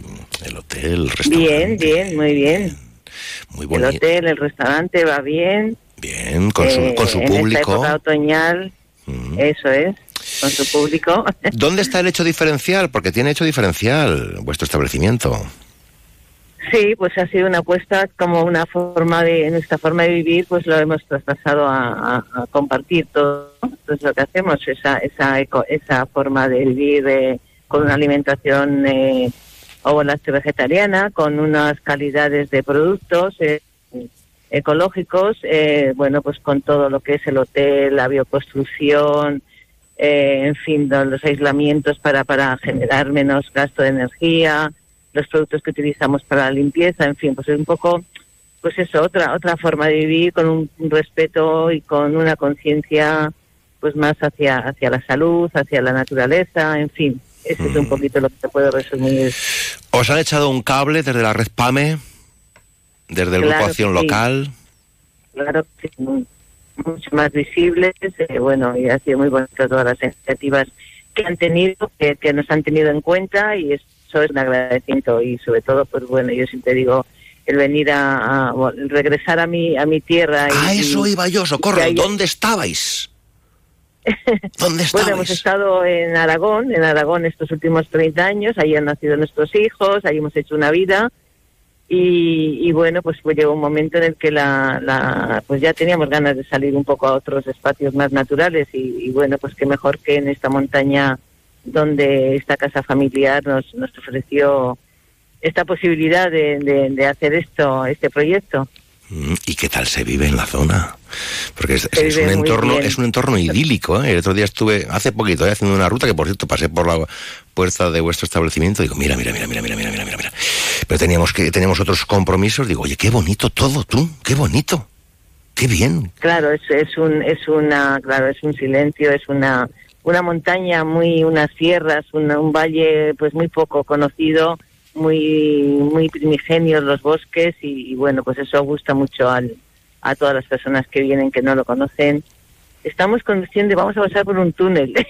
el hotel, el restaurante? Bien, bien, muy bien. Muy El bonito. hotel, el restaurante va bien. Bien, con su, Eh, con su En esta público. época otoñal, eso es, con su público. ¿Dónde está el hecho diferencial? Porque tiene hecho diferencial vuestro establecimiento. Sí, pues ha sido una apuesta como una forma de, nuestra forma de vivir, pues lo hemos traspasado a, a- a compartir todo. Entonces lo que hacemos, esa, esa, eco- esa forma de vivir eh, con una alimentación eh, o vegetariana, con unas calidades de productos eh, ecológicos, eh, bueno, pues con todo lo que es el hotel, la bioconstrucción, eh, en fin, lo- los aislamientos para, para generar menos gasto de energía, los productos que utilizamos para la limpieza, en fin, pues es un poco, pues eso, otra, otra forma de vivir con un respeto y con una conciencia pues más hacia, hacia la salud, hacia la naturaleza, en fin, eso es un poquito lo que te puedo resumir. ¿Os han echado un cable desde la red PAME? ¿Desde el Claro Grupo que Acción sí. Local? claro, sí, mucho más visibles, eh, bueno, y ha sido muy bonito todas las iniciativas que han tenido, que, que nos han tenido en cuenta y eso es un agradecimiento y sobre todo, pues bueno, yo siempre digo el venir a, a- regresar a mi a mi tierra. A eso iba yo, Socorro. que haya- ¿Dónde Bueno, hemos estado en Aragón, en Aragón estos últimos 30 años, ahí han nacido nuestros hijos, ahí hemos hecho una vida y, y bueno, pues, pues llegó un momento en el que la, la- pues ya teníamos ganas de salir un poco a otros espacios más naturales y, y bueno, pues qué mejor que en esta montaña donde esta casa familiar nos, nos ofreció esta posibilidad de, de- de hacer esto, este proyecto. Mm, ¿Y qué tal se vive en la zona? Porque es, un entorno, es un entorno idílico. ¿eh? El otro día estuve, hace poquito, ¿eh? haciendo una ruta que por cierto pasé por la puerta de vuestro establecimiento. Digo, mira, mira, mira, mira, mira, mira, mira, mira, mira. Pero teníamos que, teníamos otros compromisos. Digo, oye, qué bonito todo, tú, qué bonito, qué bien. Claro, es, es un es una claro es un silencio, es una una montaña muy unas sierras, una- un valle pues muy poco conocido, muy muy primigenios los bosques y, bueno pues eso gusta mucho al, a todas las personas que vienen que no lo conocen. Estamos conduciendo vamos a pasar por un túnel.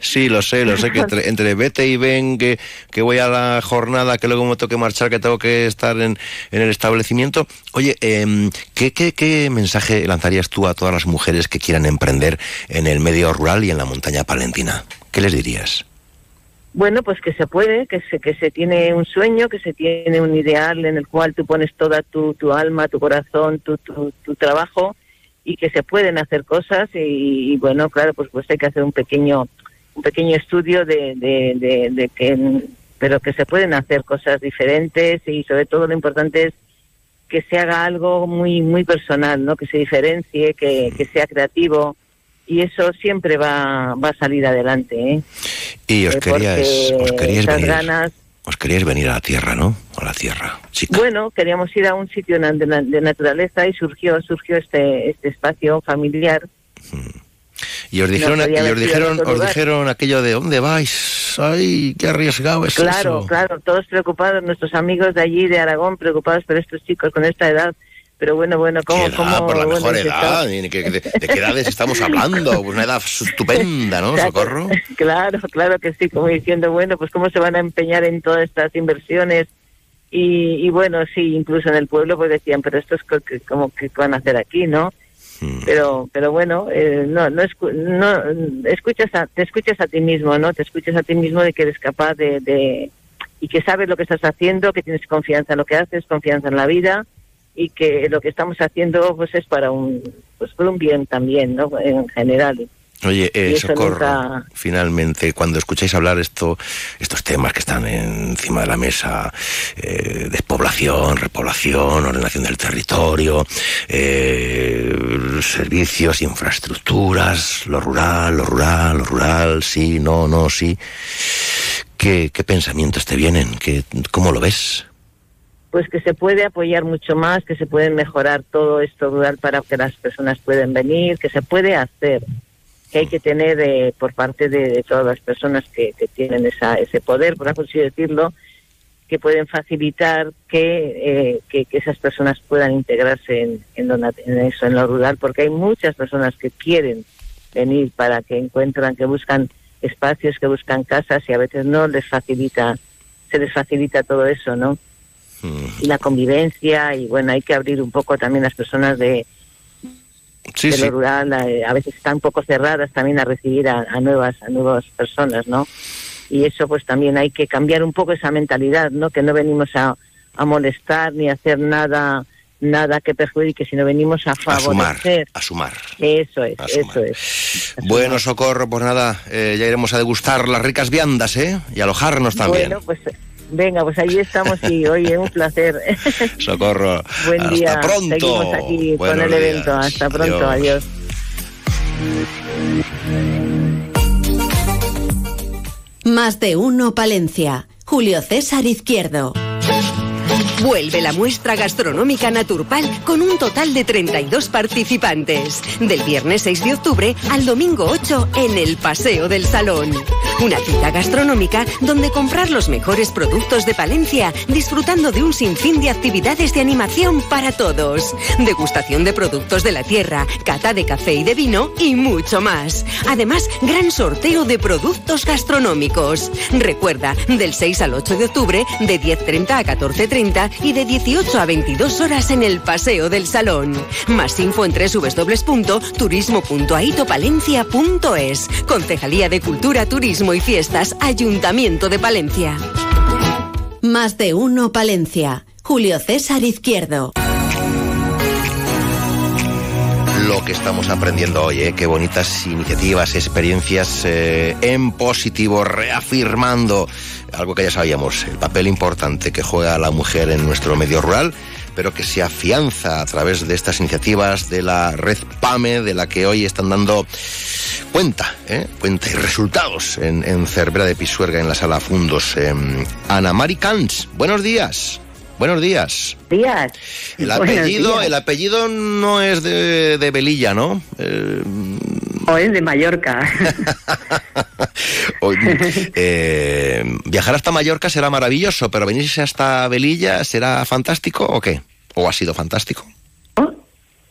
Sí, lo sé, lo sé, que entre, entre vete y ven, que, voy a la jornada, que luego me tengo que marchar, que tengo que estar en, en el establecimiento. Oye, em, ¿qué, qué, qué mensaje lanzarías tú a todas las mujeres que quieran emprender en el medio rural y en la montaña palentina? ¿Qué les dirías? Bueno, pues que se puede, que se, que se tiene un sueño, que se tiene un ideal en el cual tú pones toda tu, tu alma, tu corazón, tu, tu, tu trabajo y que se pueden hacer cosas y, bueno, claro, pues pues hay que hacer un pequeño un pequeño estudio de, de, de, de que pero que se pueden hacer cosas diferentes y sobre todo lo importante es que se haga algo muy muy personal, ¿no? Que se diferencie, que, que sea creativo y eso siempre va, va a salir adelante, ¿eh? Y os Eh, queríais, os queríais venir, ganas- os queríais venir a la tierra, ¿no? A la tierra. Bueno, queríamos ir a un sitio de, na- de naturaleza y surgió surgió este este espacio familiar. Y os dijeron, No y os dijeron, os dijeron aquello de ¿dónde vais? Ay, qué arriesgado es Claro, eso. claro, todos preocupados, nuestros amigos de allí, de Aragón, preocupados por estos chicos con esta edad. Pero bueno, bueno, ¿cómo? ¿Qué edad? cómo por la mejor edad. ¿De, qué- de- de qué edades estamos hablando? Pues una edad estupenda, ¿no? Socorro. Claro, claro que sí, como diciendo, bueno, pues cómo se van a empeñar en todas estas inversiones. Y, y bueno, sí, incluso en el pueblo pues decían, pero esto es co- que- como que van a hacer aquí, ¿no? Hmm. Pero pero bueno, eh, no no, escu- no escuchas a, te escuchas a ti mismo, ¿no? Te escuchas a ti mismo de que eres capaz de, de y que sabes lo que estás haciendo, que tienes confianza en lo que haces, confianza en la vida y que lo que estamos haciendo pues es para un pues por un bien también, ¿no? En general. Oye, eh, Socorro, nunca- finalmente, cuando escucháis hablar esto, estos temas que están encima de la mesa, eh, despoblación, repoblación, ordenación del territorio, eh, servicios, infraestructuras, lo rural, lo rural, lo rural, sí, no, no, sí, ¿qué, qué pensamientos te vienen? ¿Qué, ¿Cómo lo ves? Pues que se puede apoyar mucho más, que se puede mejorar todo esto rural para que las personas puedan venir, que se puede hacer, que hay que tener eh, por parte de, todas las personas que, tienen esa, ese poder, por así decirlo, que pueden facilitar que, eh, que, esas personas puedan integrarse en, en, en eso, en lo rural, porque hay muchas personas que quieren venir para que encuentran, que buscan espacios, que buscan casas y a veces no les facilita, se les facilita todo eso, ¿no? Y la convivencia y bueno hay que abrir un poco también las personas de, Sí, de sí. lo rural a veces están un poco cerradas también a recibir a, a nuevas a nuevas personas no y eso pues también hay que cambiar un poco esa mentalidad no que no venimos a, a molestar ni a hacer nada nada que perjudique sino venimos a A sumar, favorecer a sumar. eso es A sumar. eso es Bueno, Socorro, pues nada, eh, ya iremos a degustar las ricas viandas, ¿eh? Y alojarnos también. bueno pues venga pues ahí estamos y oye un placer Socorro. Buen Hasta día. pronto. Seguimos aquí Buenos con el días. evento. Hasta pronto. Adiós. Adiós. Más de uno Palencia. Julio César Izquierdo. Vuelve la muestra gastronómica Naturpal con un total de 32 participantes. Del viernes 6 de octubre al domingo 8 en el Paseo del Salón. Una cita gastronómica donde comprar los mejores productos de Palencia, disfrutando de un sinfín de actividades de animación para todos. Degustación de productos de la tierra, cata de café y de vino y mucho más. Además, gran sorteo de productos gastronómicos. Recuerda, del 6 al 8 de octubre, de 10.30 a 14.30 y de 18 a 22 horas en el Paseo del Salón. Más info en www.turismo.aitopalencia.es. Concejalía de Cultura, Turismo y Fiestas, Ayuntamiento de Palencia. Más de uno Palencia. Julio César Izquierdo. Lo que estamos aprendiendo hoy, ¿eh? qué bonitas iniciativas, experiencias eh, en positivo, reafirmando algo que ya sabíamos, el papel importante que juega la mujer en nuestro medio rural, pero que se afianza a través de estas iniciativas de la red PAME, de la que hoy están dando cuenta, ¿eh? cuenta y resultados en, en Cervera de Pisuerga, en la sala Fundos. Eh, Ana Mari Cans, buenos días. Buenos días. Días. El apellido, días. el apellido no es de, de Velilla, ¿no? Eh, O es de Mallorca. eh, viajar hasta Mallorca será maravilloso, pero venirse hasta Velilla será fantástico o qué? ¿O ha sido fantástico?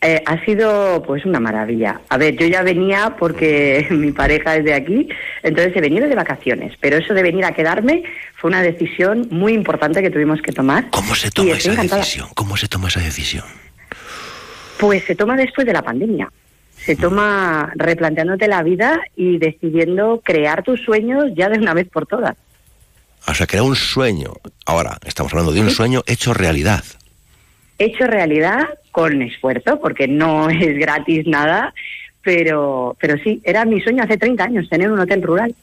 Eh, ha sido pues una maravilla. A ver, yo ya venía porque mi pareja es de aquí, entonces he venido de vacaciones, pero eso de venir a quedarme fue una decisión muy importante que tuvimos que tomar. ¿Cómo se toma esa decisión? ¿Cómo se toma esa decisión? Pues se toma después de la pandemia. Se toma replanteándote la vida y decidiendo crear tus sueños ya de una vez por todas. O sea, era un sueño. Ahora, estamos hablando de un sueño hecho realidad. Hecho realidad con esfuerzo, porque no es gratis nada, pero, pero sí, era mi sueño hace 30 años, tener un hotel rural.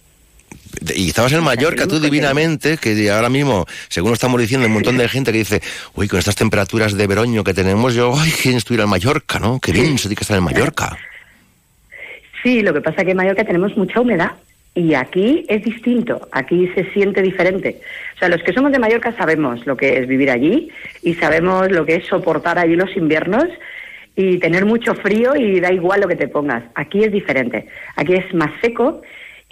Y estabas en Mallorca, tú divinamente, que ahora mismo, según estamos diciendo, un montón de gente que dice, uy, con estas temperaturas de veroño que tenemos, yo, ay, quién estuviera en Mallorca, ¿no? Qué bien se tiene que estar en Mallorca. Sí, lo que pasa es que en Mallorca tenemos mucha humedad y aquí es distinto, aquí se siente diferente. O sea, los que somos de Mallorca sabemos lo que es vivir allí y sabemos lo que es soportar allí los inviernos y tener mucho frío y da igual lo que te pongas. Aquí es diferente, aquí es más seco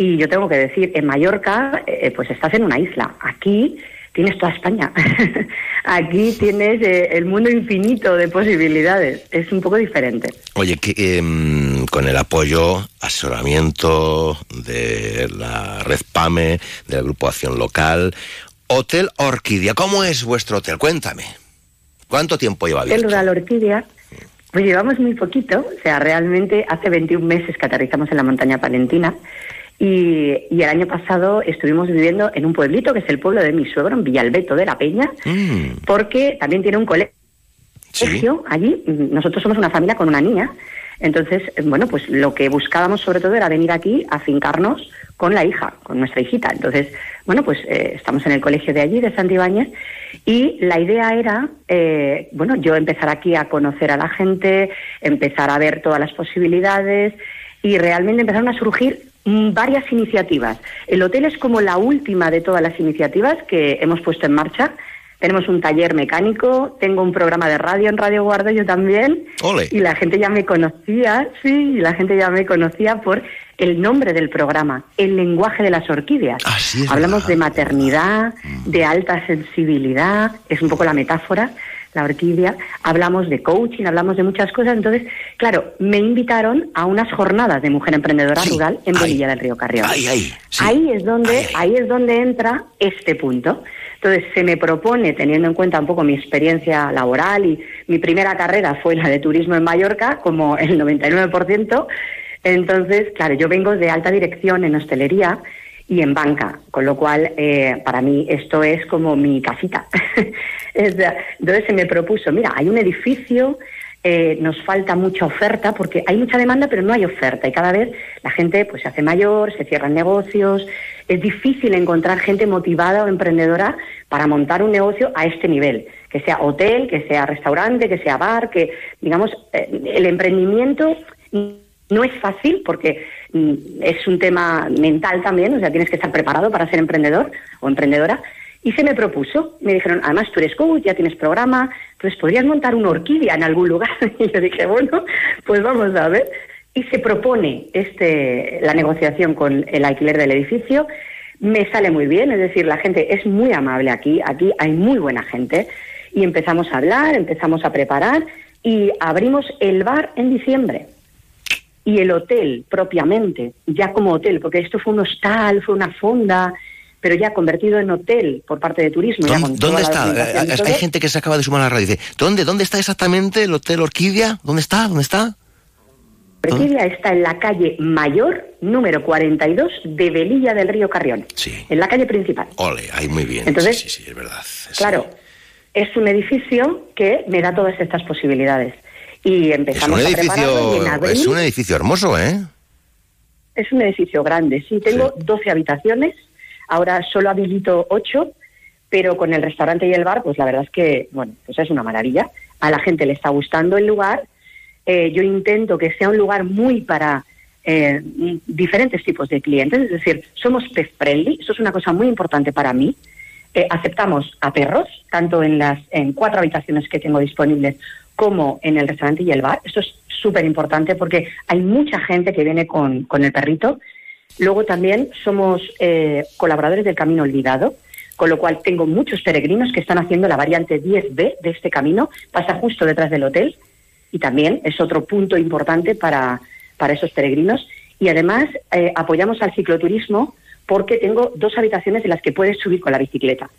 y yo tengo que decir, en Mallorca eh, pues estás en una isla, aquí tienes toda España, aquí tienes eh, el mundo infinito de posibilidades, es un poco diferente. Oye, que, em, con el apoyo, asesoramiento de la Red PAME, del Grupo Acción Local, Hotel Orquídea, ¿cómo es vuestro hotel? Cuéntame. ¿Cuánto tiempo lleva abierto? El Rural Orquídea pues llevamos muy poquito, o sea, realmente hace 21 meses que aterrizamos en la montaña palentina y, el año pasado estuvimos viviendo en un pueblito que es el pueblo de mi suegro, en Villalbeto de la Peña, mm. porque también tiene un colegio allí. Nosotros somos una familia con una niña, entonces, bueno, pues lo que buscábamos sobre todo era venir aquí a fincarnos con la hija, con nuestra hijita. Entonces, bueno, pues eh, estamos en el colegio de allí, de Santibáñez, y la idea era, eh, bueno, yo empezar aquí a conocer a la gente, empezar a ver todas las posibilidades y realmente empezaron a surgir varias iniciativas. El hotel es como la última de todas las iniciativas que hemos puesto en marcha tenemos un taller mecánico, tengo un programa de radio en Radio Guardo yo también. Y la gente ya me conocía, sí, y la gente ya me conocía por el nombre del programa, el lenguaje de las orquídeas. Hablamos de maternidad, mm. de alta sensibilidad, es un poco la metáfora, la orquídea. Hablamos de coaching, hablamos de muchas cosas. Entonces, claro, me invitaron a unas jornadas de mujer emprendedora rural en Bolilla del Río Carrión. ahí es donde, ahí es donde entra este punto. Entonces, se me propone, teniendo en cuenta un poco mi experiencia laboral y mi primera carrera fue la de turismo en Mallorca, como el 99%. Entonces, claro, yo vengo de alta dirección en hostelería y en banca, con lo cual eh, para mí esto es como mi casita. Entonces se me propuso, mira, hay un edificio eh, nos falta mucha oferta porque hay mucha demanda pero no hay oferta y cada vez la gente pues se hace mayor, se cierran negocios, es difícil encontrar gente motivada o emprendedora para montar un negocio a este nivel, que sea hotel, que sea restaurante, que sea bar, que digamos eh, el emprendimiento no es fácil porque es un tema mental también, o sea, tienes que estar preparado para ser emprendedor o emprendedora, y se me propuso, me dijeron, además tú eres coach, ya tienes programa, pues podrías montar una orquídea en algún lugar. Y yo dije, bueno, pues vamos a ver. Y se propone este, la negociación con el alquiler del edificio. Me sale muy bien, es decir, la gente es muy amable aquí, aquí hay muy buena gente. Y empezamos a hablar, empezamos a preparar y abrimos el bar en diciembre. Y el hotel propiamente, ya como hotel, porque esto fue un hostal, fue una fonda, pero ya convertido en hotel por parte de turismo. ¿Dónde, está? Eh, hay gente que se acaba de sumar a la radio y dice, ¿dónde, ¿dónde está exactamente el Hotel Orquídea? ¿Dónde está? ¿Dónde está? Orquídea está en la calle Mayor, número 42, de Velilla del Río Carrión. Sí. En la calle principal. Ole, ahí muy bien. Entonces, sí, sí, es verdad. claro, es un edificio que me da todas estas posibilidades. Y empezamos es un edificio, Es un edificio hermoso, ¿eh? Es un edificio grande, sí. Tengo 12 habitaciones Ahora solo habilito ocho, pero con el restaurante y el bar, pues la verdad es que, bueno, pues es una maravilla. A la gente le está gustando el lugar. Eh, yo intento que sea un lugar muy para eh, diferentes tipos de clientes, es decir, somos pet friendly, eso es una cosa muy importante para mí. Eh, aceptamos a perros, tanto en las en cuatro habitaciones que tengo disponibles como en el restaurante y el bar. Esto es súper importante porque hay mucha gente que viene con, con el perrito Luego también somos eh, colaboradores del Camino Olvidado, con lo cual tengo muchos peregrinos que están haciendo la variante 10B de este camino, pasa justo detrás del hotel y también es otro punto importante para, para esos peregrinos. Y además eh, apoyamos al cicloturismo porque tengo dos habitaciones en las que puedes subir con la bicicleta.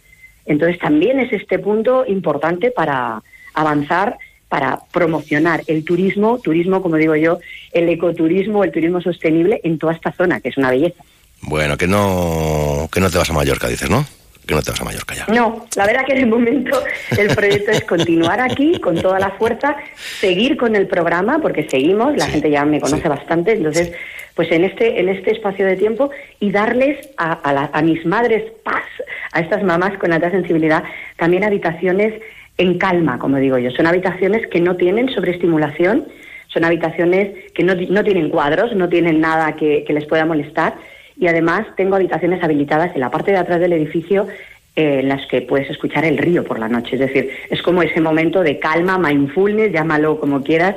Entonces también es este punto importante para avanzar para promocionar el turismo, turismo, como digo yo, el ecoturismo, el turismo sostenible en toda esta zona, que es una belleza. Bueno, que no, que no te vas a Mallorca, dices, ¿no? que no te vas a Mallorca ya. No, la verdad que en el momento el proyecto es continuar aquí con toda la fuerza, seguir con el programa, porque seguimos, la gente ya me conoce bastante, entonces, pues en este, en este espacio de tiempo y darles a, a, a mis madres paz, a estas mamás con alta sensibilidad, también habitaciones en calma, como digo yo. Son habitaciones que no tienen sobreestimulación, son habitaciones que no, no tienen cuadros, no tienen nada que, les pueda molestar y además tengo habitaciones habilitadas en la parte de atrás del edificio eh, en las que puedes escuchar el río por la noche. Es decir, es como ese momento de calma, mindfulness, llámalo como quieras,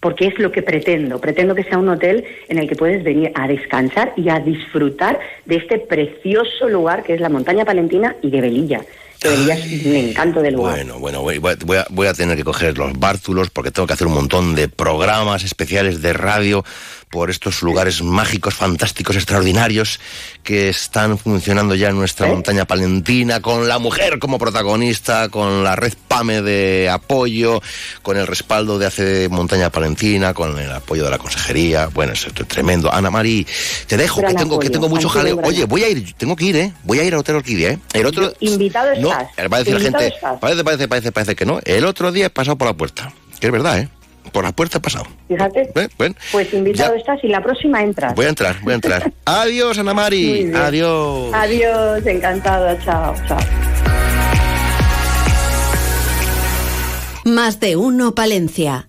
porque es lo que pretendo. Pretendo que sea un hotel en el que puedes venir a descansar y a disfrutar de este precioso lugar que es la montaña palentina y de Velilla. Que es un encanto del lugar. Bueno, bueno, voy, voy a, voy a tener que coger los bártulos porque tengo que hacer un montón de programas especiales de radio por estos lugares mágicos, fantásticos, extraordinarios que están funcionando ya en nuestra montaña palentina, con la mujer como protagonista, con la red PAME de apoyo, con el respaldo de Hace Montaña Palentina, con el apoyo de la consejería. Bueno, es tremendo. Ana Mari, te dejo, que tengo, que tengo mucho jaleo. Oye, voy a ir, tengo que ir, ¿eh? Voy a ir al Hotel Orquídea, ¿eh? El otro... Invitado estás. No, va a decir la gente, parece, parece, parece, parece que no. El otro día he pasado por la puerta, que es verdad, ¿eh? Por la puerta he pasado. Fíjate. Pues invitado estás y la próxima entras. Voy a entrar, voy a entrar. Adiós, Ana Mari. Adiós. Adiós, encantado. Chao, chao. Más de uno, Palencia.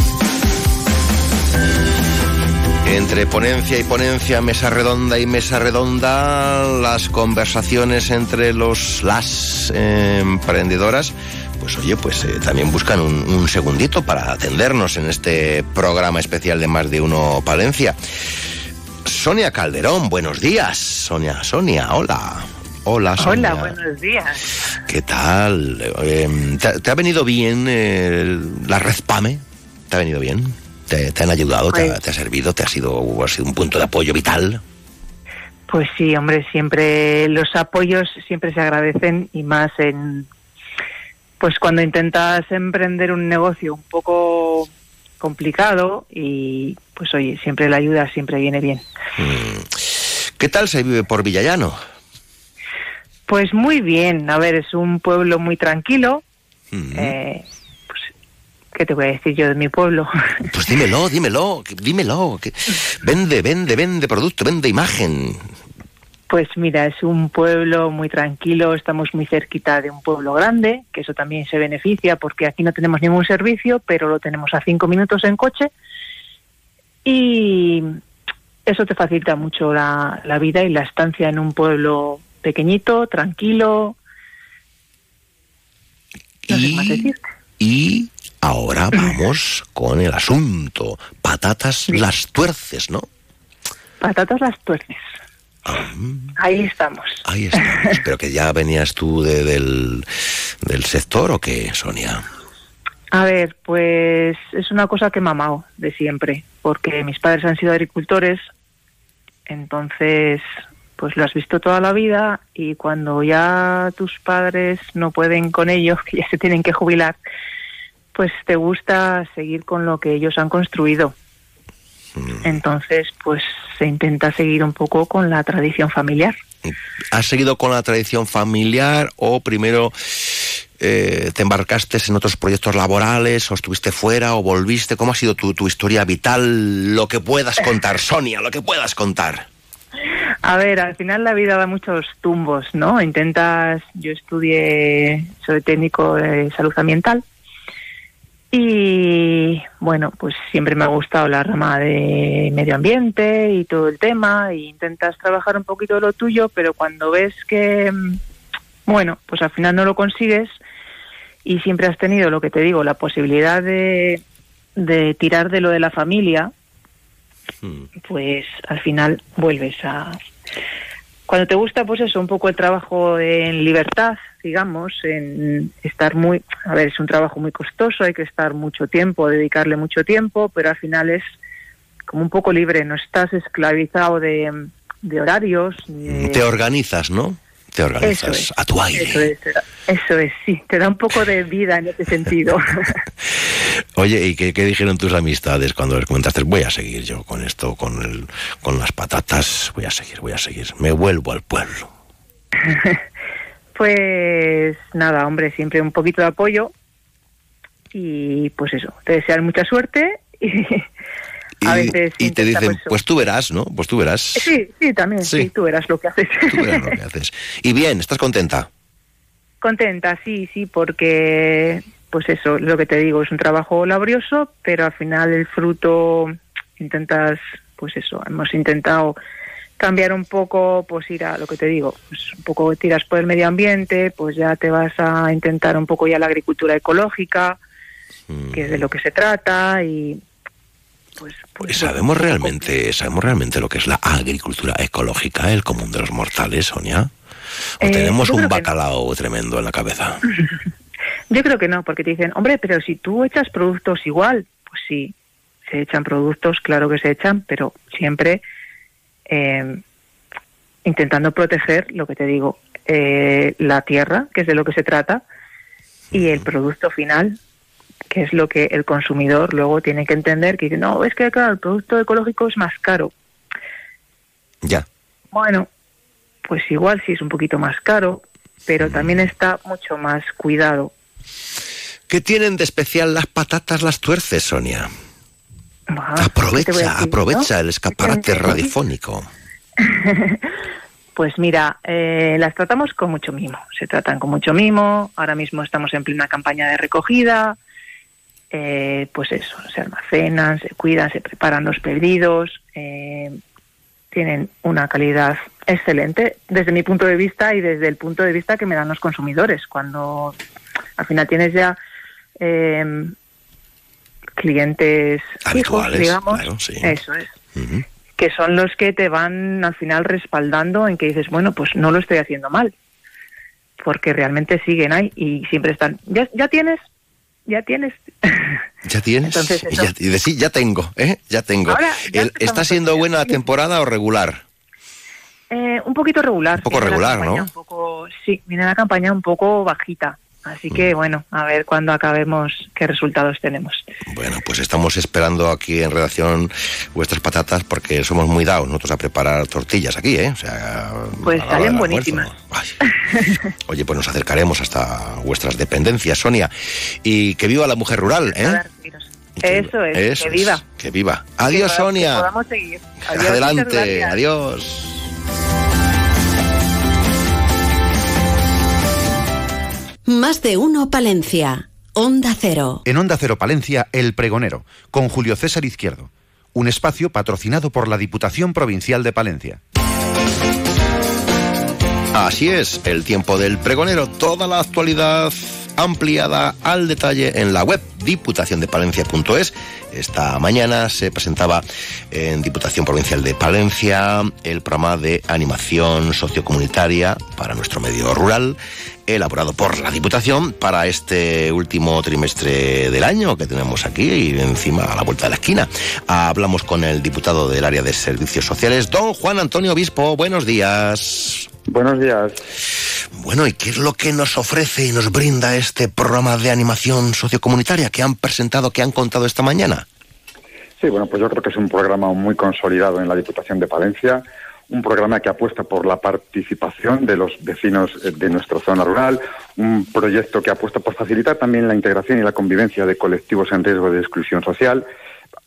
Entre ponencia y ponencia, mesa redonda y mesa redonda, las conversaciones entre los las eh, emprendedoras, pues oye, pues eh, también buscan un, un, segundito para atendernos en este programa especial de más de uno Palencia. Sonia Calderón, buenos días. Sonia, Sonia, hola. Hola, Sonia. Hola, buenos días. ¿Qué tal? Eh, ¿te, ¿te, ha venido bien la red PAME? ¿Te ha venido bien? ¿Te, te han ayudado? Pues, te, ha, ¿Te, ha, servido? ¿Te ha sido, ha sido un punto de apoyo vital? Pues sí, hombre, siempre los apoyos siempre se agradecen y más en pues cuando intentas emprender un negocio un poco complicado y pues oye, siempre la ayuda siempre viene bien. ¿Qué tal se vive por Villallano? Pues muy bien, a ver, es un pueblo muy tranquilo. Uh -huh. eh, ¿Qué te voy a decir yo de mi pueblo? Pues dímelo, dímelo, dímelo. Vende, vende, vende producto, vende imagen. Pues mira, es un pueblo muy tranquilo, estamos muy cerquita de un pueblo grande, que eso también se beneficia porque aquí no tenemos ningún servicio, pero lo tenemos a cinco minutos en coche y eso te facilita mucho la, la vida y la estancia en un pueblo pequeñito, tranquilo. No y, sé más decirte. Y Ahora vamos con el asunto. Patatas las tuerces, ¿no? Patatas las tuerces. Ah, ahí estamos. Ahí estamos. Pero que ya venías tú de, del, del sector o qué, Sonia? A ver, pues es una cosa que me ha amado de siempre, porque mis padres han sido agricultores, entonces pues lo has visto toda la vida y cuando ya tus padres no pueden con ellos, que ya se tienen que jubilar, pues te gusta seguir con lo que ellos han construido. Entonces, pues se intenta seguir un poco con la tradición familiar. ¿Has seguido con la tradición familiar o primero eh, te embarcaste en otros proyectos laborales o estuviste fuera o volviste? ¿Cómo ha sido tu, tu historia vital? Lo que puedas contar, Sonia, lo que puedas contar. A ver, al final la vida da muchos tumbos, ¿no? Intentas, yo estudié, soy técnico de salud ambiental y bueno, pues siempre me ha gustado la rama de medio ambiente y todo el tema, e intentas trabajar un poquito de lo tuyo, pero cuando ves que, bueno, pues al final no lo consigues y siempre has tenido, lo que te digo, la posibilidad de, de tirar de lo de la familia, pues al final vuelves a cuando te gusta, pues eso, un poco el trabajo en libertad, digamos, en estar muy, a ver, es un trabajo muy costoso, hay que estar mucho tiempo, dedicarle mucho tiempo, pero al final es como un poco libre, no estás esclavizado de, de horarios. Te organizas, ¿no? Te organizas Eso es, a tu aire. Eso es, eso es, sí, te da un poco de vida en ese sentido. Oye, ¿y qué, qué dijeron tus amistades cuando les comentaste, voy a seguir yo con esto, con, el, con las patatas, voy a seguir, voy a seguir, me vuelvo al pueblo? Pues nada, hombre, siempre un poquito de apoyo y pues eso, te desean mucha suerte y a veces Y te dicen, pues, pues tú verás, ¿no? Pues tú verás. Sí, sí, también, sí. Sí. tú verás lo que haces. Tú verás lo que haces. Y bien, ¿estás contenta? Contenta, sí, sí, porque pues eso, lo que te digo, es un trabajo laborioso, pero al final el fruto intentas, pues eso, hemos intentado cambiar un poco, pues ir a lo que te digo, pues un poco tiras por el medio ambiente, pues ya te vas a intentar un poco ya la agricultura ecológica, que es de lo que se trata y pues, Pues sabemos realmente, sabemos realmente lo que es la agricultura ecológica, el común de los mortales, Sonia. ¿O Eh, tenemos un no. bacalao tremendo en la cabeza? Yo creo que no, porque te dicen, hombre, pero si tú echas productos igual, pues sí, se echan productos, claro que se echan, pero siempre eh, intentando proteger, lo que te digo, eh, la tierra, que es de lo que se trata, y el producto final, que es lo que el consumidor luego tiene que entender, que dice, no, es que claro, el producto ecológico es más caro. Ya. Bueno, pues igual sí es un poquito más caro, pero también está mucho más cuidado. ¿Qué tienen de especial las patatas, las tuerces, Sonia? Ah, ¿qué te voy a Aprovecha, decir, aprovecha no? el escaparate radiofónico. Pues mira, eh, las tratamos con mucho mimo. Se tratan con mucho mimo. Ahora mismo estamos en plena campaña de recogida. Eh, pues eso, se almacenan, se cuidan, se preparan los pedidos. eh, tienen una calidad excelente desde mi punto de vista y desde el punto de vista que me dan los consumidores. Cuando al final tienes ya eh, clientes Habituales, digamos, claro, sí. eso es que son los que te van al final respaldando en que dices, bueno, pues no lo estoy haciendo mal, porque realmente siguen ahí y siempre están, ya, ya tienes, ya tienes. ¿Ya tienes? Entonces, Y eso. ya, y de- sí, ya tengo, ¿eh? Ya tengo. Ahora, ya El- empezamos ¿Está siendo buena la temporada o regular? Eh, un poquito regular. Un poco regular, ¿no? un poco- sí, viene la campaña un poco bajita. Así Mm. que, bueno, a ver cuando acabemos qué resultados tenemos. Bueno, pues estamos esperando aquí en redacción vuestras patatas porque somos muy dados nosotros a preparar tortillas aquí, ¿eh? O sea, Pues salen buenísimas. Oye, pues nos acercaremos hasta vuestras dependencias, Sonia. Y que viva la mujer rural, ¿eh? Eso es, Eso que es, viva. que viva. Adiós, Que Sonia. podamos seguir. Adiós, Adelante, adiós. Más de uno Palencia. Onda Cero. En Onda Cero Palencia, El Pregonero, con Julio César Izquierdo. Un espacio patrocinado por la Diputación Provincial de Palencia. Así es, el tiempo del pregonero, toda la actualidad ampliada al detalle en la web diputaciondepalencia.es. Esta mañana se presentaba en Diputación Provincial de Palencia el programa de animación sociocomunitaria para nuestro medio rural, elaborado por la Diputación para este último trimestre del año que tenemos aquí y encima a la vuelta de la esquina. Hablamos con el diputado del área de servicios sociales, don Juan Antonio Obispo. Buenos días. Buenos días. Bueno, ¿y qué es lo que nos ofrece y nos brinda este programa de animación sociocomunitaria que han presentado, que han contado esta mañana? Sí, bueno, pues yo creo que es un programa muy consolidado en la Diputación de Palencia, un programa que apuesta por la participación de los vecinos eh, de nuestra zona rural, un proyecto que apuesta por facilitar también la integración y la convivencia de colectivos en riesgo de exclusión social.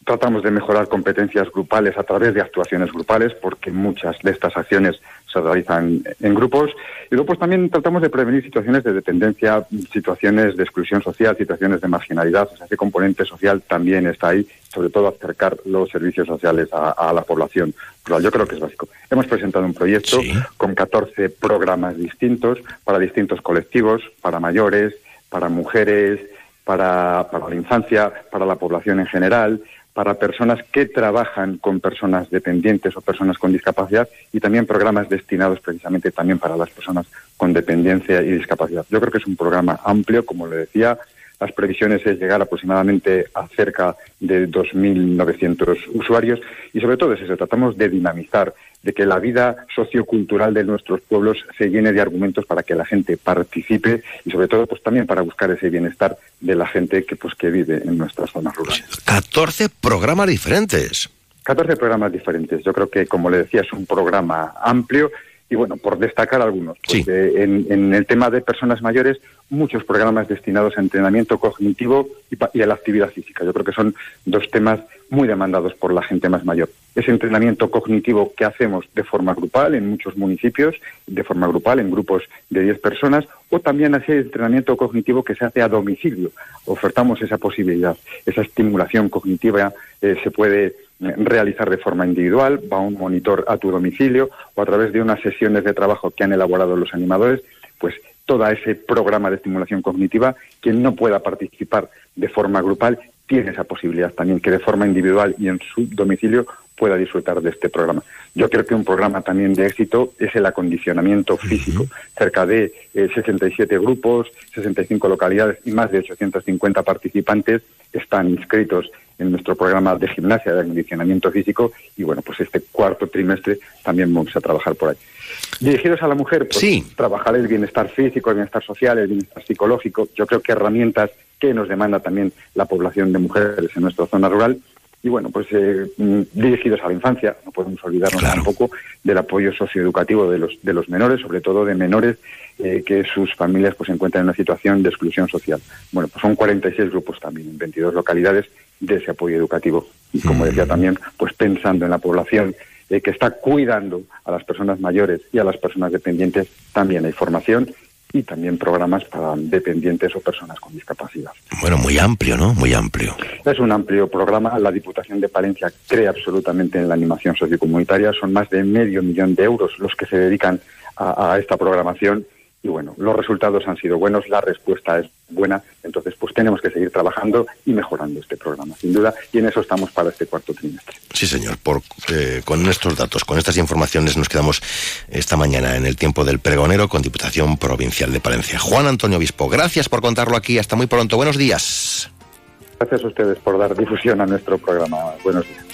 Tratamos de mejorar competencias grupales a través de actuaciones grupales, porque muchas de estas acciones se realizan en grupos. Y luego pues también tratamos de prevenir situaciones de dependencia, situaciones de exclusión social, situaciones de marginalidad. O sea, ese componente social también está ahí, sobre todo acercar los servicios sociales a, a la población rural. Yo creo que es básico. Hemos presentado un proyecto con 14 programas distintos para distintos colectivos, para mayores, para mujeres, para, para la infancia, para la población en general, para personas que trabajan con personas dependientes o personas con discapacidad y también programas destinados precisamente también para las personas con dependencia y discapacidad. Yo creo que es un programa amplio, como le decía, las previsiones es llegar aproximadamente a cerca de 2.900 usuarios y sobre todo es eso, tratamos de dinamizar, de que la vida sociocultural de nuestros pueblos se llene de argumentos para que la gente participe y sobre todo pues también para buscar ese bienestar de la gente que pues que vive en nuestras zonas rurales. 14 programas diferentes. 14 programas diferentes. Yo creo que, como le decía, es un programa amplio y bueno, por destacar algunos, pues, en, en, el tema de personas mayores, muchos programas destinados a entrenamiento cognitivo y, a la actividad física. Yo creo que son dos temas muy demandados por la gente más mayor. Ese entrenamiento cognitivo que hacemos de forma grupal en muchos municipios, de forma grupal en grupos de 10 personas, o también ese entrenamiento cognitivo que se hace a domicilio. Ofertamos esa posibilidad, esa estimulación cognitiva eh, se puede realizar de forma individual, va un monitor a tu domicilio o a través de unas sesiones de trabajo que han elaborado los animadores, pues todo ese programa de estimulación cognitiva, quien no pueda participar de forma grupal tiene esa posibilidad también que de forma individual y en su domicilio pueda disfrutar de este programa. Yo creo que un programa también de éxito es el acondicionamiento físico. Cerca de 67 eh, grupos, 65 localidades y más de 850 participantes están inscritos en nuestro programa de gimnasia de acondicionamiento físico y bueno, pues este cuarto trimestre también vamos a trabajar por ahí. Dirigidos a la mujer, pues trabajar el bienestar físico, el bienestar social, el bienestar psicológico, yo creo que herramientas que nos demanda también la población de mujeres en nuestra zona rural. Y bueno, pues eh, mm, dirigidos a la infancia, no podemos olvidarnos tampoco del apoyo socioeducativo de los, de los menores, sobre todo de menores eh, que sus familias pues se encuentran en una situación de exclusión social. Bueno, pues son 46 grupos también en 22 localidades de ese apoyo educativo. Y como decía también, pues pensando en la población eh, que está cuidando a las personas mayores y a las personas dependientes, también hay formación y también programas para dependientes o personas con discapacidad. Bueno, muy amplio, ¿no? Muy amplio. Es un amplio programa. La Diputación de Palencia cree absolutamente en la animación sociocomunitaria. Son más de medio millón de euros los que se dedican a esta programación y bueno, los resultados han sido buenos, la respuesta es buena, entonces pues tenemos que seguir trabajando y mejorando este programa, sin duda, y en eso estamos para este cuarto trimestre. Sí, señor, Por, eh, con estos datos, con estas informaciones nos quedamos esta mañana en el tiempo del pregonero con Diputación Provincial de Palencia. Juan Antonio Obispo, gracias por contarlo aquí, hasta muy pronto, buenos días. Gracias a ustedes por dar difusión a nuestro programa, buenos días.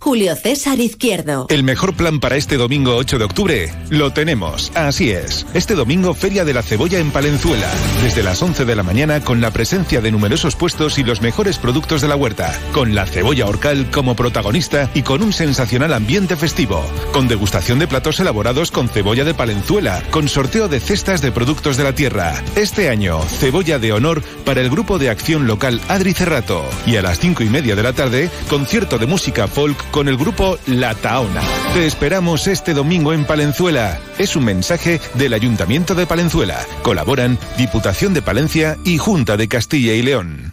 Julio César Izquierdo. El mejor plan para este domingo 8 de octubre lo tenemos. Así es. Este domingo Feria de la Cebolla en Palenzuela. Desde las 11 de la mañana con la presencia de numerosos puestos y los mejores productos de la huerta. Con la cebolla orcal como protagonista y con un sensacional ambiente festivo. Con degustación de platos elaborados con cebolla de Palenzuela. Con sorteo de cestas de productos de la tierra. Este año, cebolla de honor para el grupo de acción local Adri Cerrato. Y a las 5 y media de la tarde, concierto de música folk con el grupo La Taona. Te esperamos este domingo en Palenzuela. Es un mensaje del Ayuntamiento de Palenzuela. Colaboran Diputación de Palencia y Junta de Castilla y León.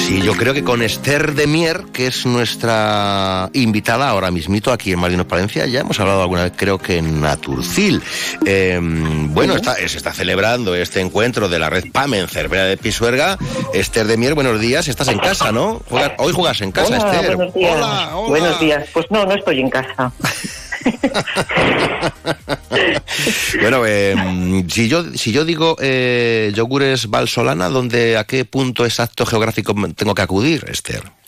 Sí, yo creo que con Esther de Mier, que es nuestra invitada ahora mismito aquí en Marinos Palencia, ya hemos hablado alguna vez, creo que en Naturcil. Em, bueno, está, se está celebrando este encuentro de la red PAM en Cervera de Pisuerga. Esther de Mier, buenos días, estás en casa, ¿no? hoy juegas en casa, Esther. Buenos días. Hola, Buenos días. Pues no, no estoy en casa. bueno, eh, si yo si yo digo eh, yogures Valsolana, ¿dónde, ¿a qué punto exacto geográfico tengo que acudir, Esther?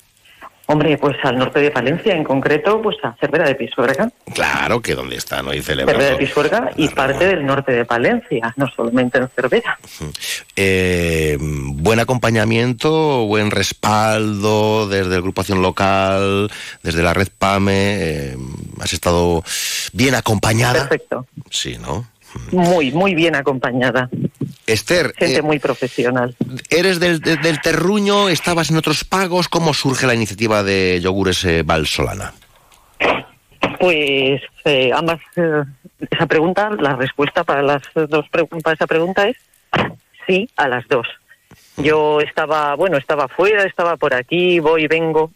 Hombre, pues al norte de Palencia, en concreto, pues a Cervera de Pisuerga. Claro que donde está, ¿no? Y Cervera de Pisuerga y parte del norte de Palencia, no solamente en Cervera. Eh, buen acompañamiento, buen respaldo desde el Grupo Acción Local, desde la Red PAME. Eh, has estado bien acompañada. Perfecto. Sí, ¿no? Muy, muy bien acompañada. Esther. Gente eh, muy profesional. ¿Eres del, del, terruño? ¿Estabas en otros pagos? ¿Cómo surge la iniciativa de Yogures eh, Valsolana? Pues eh, ambas, esa pregunta, la respuesta para las dos para esa pregunta es sí a las dos. Yo estaba, bueno, estaba fuera, estaba por aquí, voy, vengo,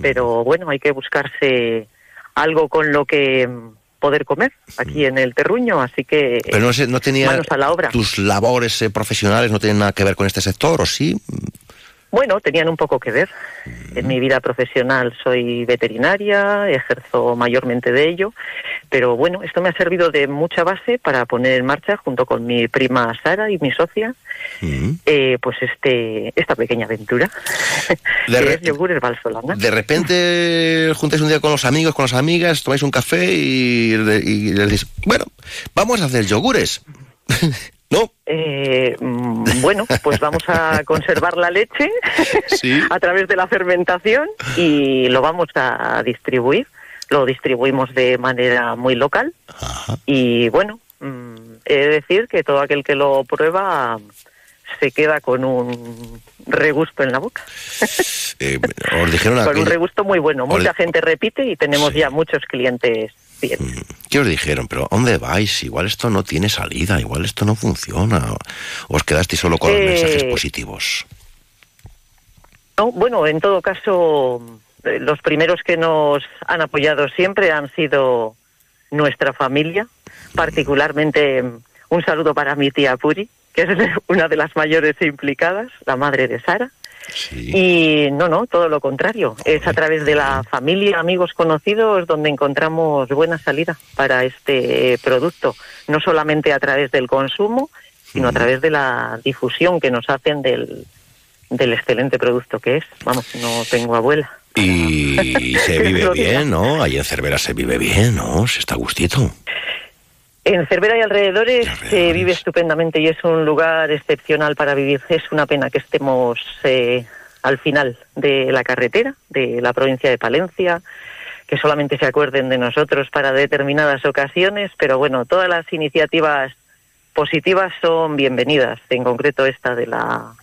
pero bueno, hay que buscarse algo con lo que poder comer aquí en el terruño, así que Pero no, no tenía manos a la obra. tus labores eh, profesionales no tienen nada que ver con este sector, ¿o sí? Bueno, tenían un poco que ver. En mi vida profesional soy veterinaria, ejerzo mayormente de ello, pero bueno, esto me ha servido de mucha base para poner en marcha, junto con mi prima Sara y mi socia, eh, pues este esta pequeña aventura, de que es yogures valsolana. De repente juntáis un día con los amigos, con las amigas, tomáis un café y, y les decís, bueno, vamos a hacer yogures. ¿No? Eh, mm, bueno, pues vamos a conservar la leche a través de la fermentación y lo vamos a distribuir. Lo distribuimos de manera muy local y bueno, mm, he de decir que todo aquel que lo prueba se queda con un regusto en la boca. Eh, os dijeron con un regusto muy bueno. Mucha gente repite y tenemos ya muchos clientes Mm, ¿Qué os dijeron? ¿Pero dónde vais? Igual esto no tiene salida, igual esto no funciona. ¿O os quedasteis solo con los Eh, mensajes positivos? No, bueno, en todo caso, eh, los primeros que nos han apoyado siempre han sido nuestra familia, particularmente mm, un saludo para mi tía Puri, que es una de las mayores implicadas, la madre de Sara. Y no, no, todo lo contrario. Es a través de la familia, amigos conocidos, donde encontramos buena salida para este producto. No solamente a través del consumo, sino a través de la difusión que nos hacen del, del excelente producto que es. Vamos, no tengo abuela. Y se vive bien, ¿no? Ahí en Cervera se vive bien, ¿no? Se está a gustito. En Cervera y alrededores se vive estupendamente y es un lugar excepcional para vivir. Es una pena que estemos eh, al final de la carretera de la provincia de Palencia, que solamente se acuerden de nosotros para determinadas ocasiones, pero bueno, todas las iniciativas positivas son bienvenidas, en concreto esta de la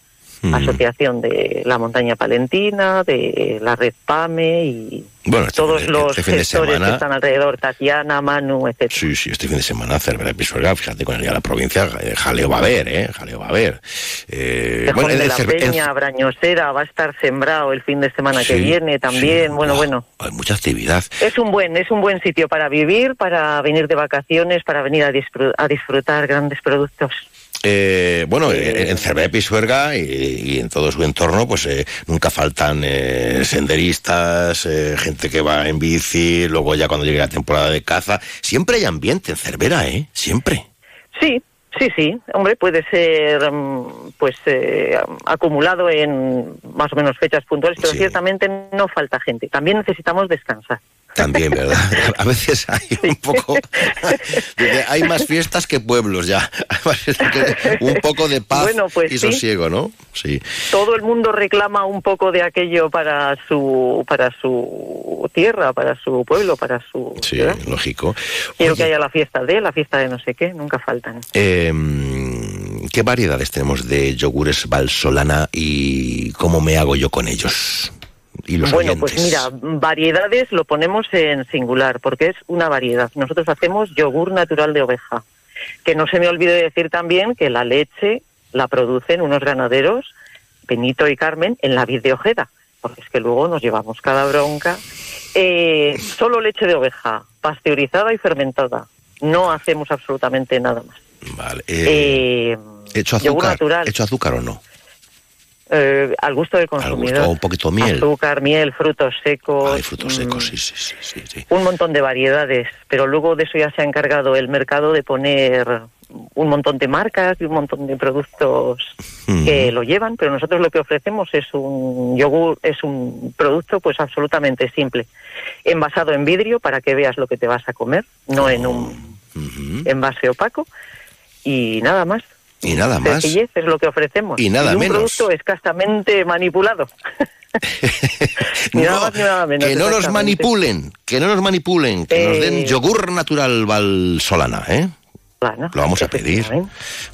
Asociación de la Montaña Palentina, de la Red PAME y Bueno, este todos fin- los este gestores semana- que están alrededor, Tatiana, Manu, etc. Sí, sí, este fin de semana Cervera y Pisuerga, fíjate con el día de la provincia, eh, jaleo va a haber, ¿eh? Jaleo va a haber. Eh, de el la Peña, Brañosera, va a estar sembrado el fin de semana que viene también. bueno, bueno. hay mucha actividad. Es un buen, es un buen sitio para vivir, para venir de vacaciones, para venir a, disfru- a disfrutar grandes productos. Eh, bueno, eh, en Cervera y Pisuerga y, y en todo su entorno, pues eh, nunca faltan eh, senderistas, eh, gente que va en bici, luego ya cuando llegue la temporada de caza. Siempre hay ambiente en Cervera, ¿eh? Siempre. Sí, sí, sí. Hombre, puede ser mm, pues eh, acumulado en más o menos fechas puntuales, pero ciertamente no falta gente. También necesitamos descansar. También, ¿verdad? A veces hay un poco... Hay más fiestas que pueblos ya. Un poco de paz Bueno, pues y sí. sosiego, ¿no? Sí. Todo el mundo reclama un poco de aquello para su para su tierra, para su pueblo, para su Sí, lógico. Quiero que haya la fiesta de, la fiesta de no sé qué, nunca faltan. Eh, ¿Qué variedades tenemos de yogures Valsolana y cómo me hago yo con ellos? Y los bueno, oyentes. pues mira, variedades lo ponemos en singular porque es una variedad. Nosotros hacemos yogur natural de oveja. Que no se me olvide decir también que la leche la producen unos ganaderos, Benito y Carmen, en la vid de Ojeda. Porque es que luego nos llevamos cada bronca. Eh, solo leche de oveja, pasteurizada y fermentada. No hacemos absolutamente nada más. Vale. eh, Eh. ¿Hecho azúcar o no? Eh, al gusto del consumidor. Al gusto, un poquito miel. Azúcar, miel, frutos secos. Ay, frutos secos, mm, sí, sí, sí, sí, sí. Un montón de variedades, pero luego de eso ya se ha encargado el mercado de poner un montón de marcas y un montón de productos que lo llevan, pero nosotros lo que ofrecemos es un yogur, es un producto pues absolutamente simple, envasado en vidrio para que veas lo que te vas a comer, no en un envase opaco y nada más. Y nada más. Sencillez es lo que ofrecemos. Y nada un menos. producto escasamente manipulado. ni nada más ni nada menos. Que no nos manipulen, que no nos manipulen, que nos den Eh. yogur natural Valsolana, ¿eh? Lo vamos a pedir.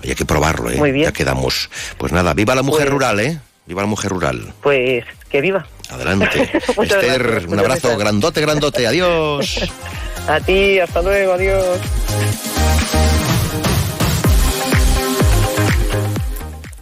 Hay que probarlo, ¿eh? Muy bien. Ya quedamos. Pues nada, viva la mujer Pues- rural, ¿eh? Viva la mujer rural. Pues que viva. Adelante. Esther, gracias, un abrazo gracias. grandote, grandote. Adiós. A ti, hasta luego, adiós.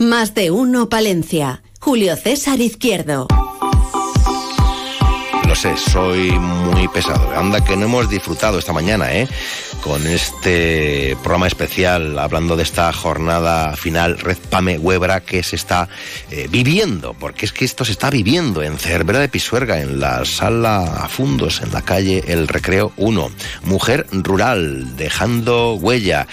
Más de uno Palencia. Julio César Izquierdo. Lo sé, soy muy pesado. Anda que no hemos disfrutado esta mañana, ¿eh? Con este programa especial hablando de esta jornada final Red Pame Huebra que se está eh, viviendo, porque es que esto se está viviendo en Cervera de Pisuerga, en la sala Fundos, en la calle El Recreo 1. Mujer rural, dejando huella.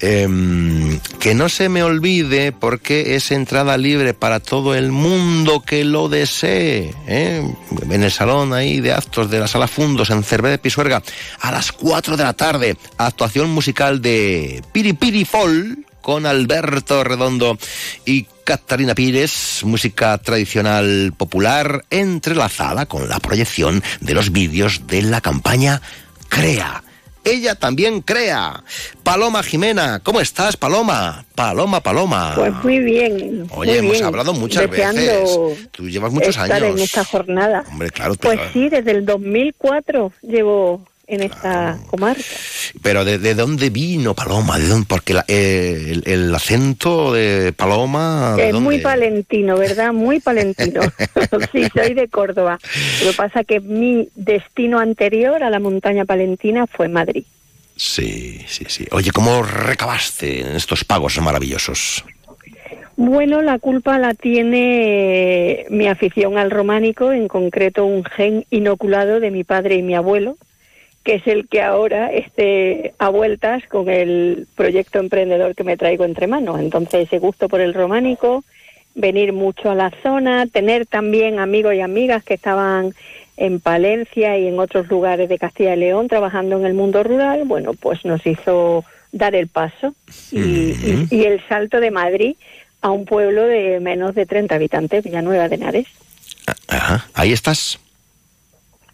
Em, que no se me olvide porque es entrada libre para todo el mundo que lo desee. ¿eh? En el salón ahí de actos de la sala Fundos en Cervera de Pisuerga a las 4 de la tarde. Actuación musical de Piri Piri Fol con Alberto Redondo y Catalina Pires, música tradicional popular entrelazada con la proyección de los vídeos de la campaña Crea. Ella también crea. Paloma Jimena, ¿cómo estás, Paloma? Paloma, Paloma. Pues muy bien. Oye, muy hemos bien. hablado muchas Deseando veces. Tú llevas muchos estar años. en esta jornada. Hombre, claro, pero, Pues sí, desde el 2004 llevo en esta comarca. pero ¿de, de dónde vino Paloma? ¿De dónde? Porque la- eh, el, el acento de Paloma... ¿de Es muy palentino, ¿verdad? Muy palentino. sí, soy de Córdoba. Lo que pasa que mi destino anterior a la montaña palentina fue Madrid. Sí, sí, sí. Oye, ¿cómo recabaste en estos pagos maravillosos? Bueno, la culpa la tiene mi afición al románico, en concreto un gen inoculado de mi padre y mi abuelo, que es el que ahora esté a vueltas con el proyecto emprendedor que me traigo entre manos. Entonces, ese gusto por el románico, venir mucho a la zona, tener también amigos y amigas que estaban en Palencia y en otros lugares de Castilla y León trabajando en el mundo rural, bueno, pues nos hizo dar el paso y, y- y el salto de Madrid a un pueblo de menos de 30 habitantes, Villanueva de Henares. Ajá, ahí estás.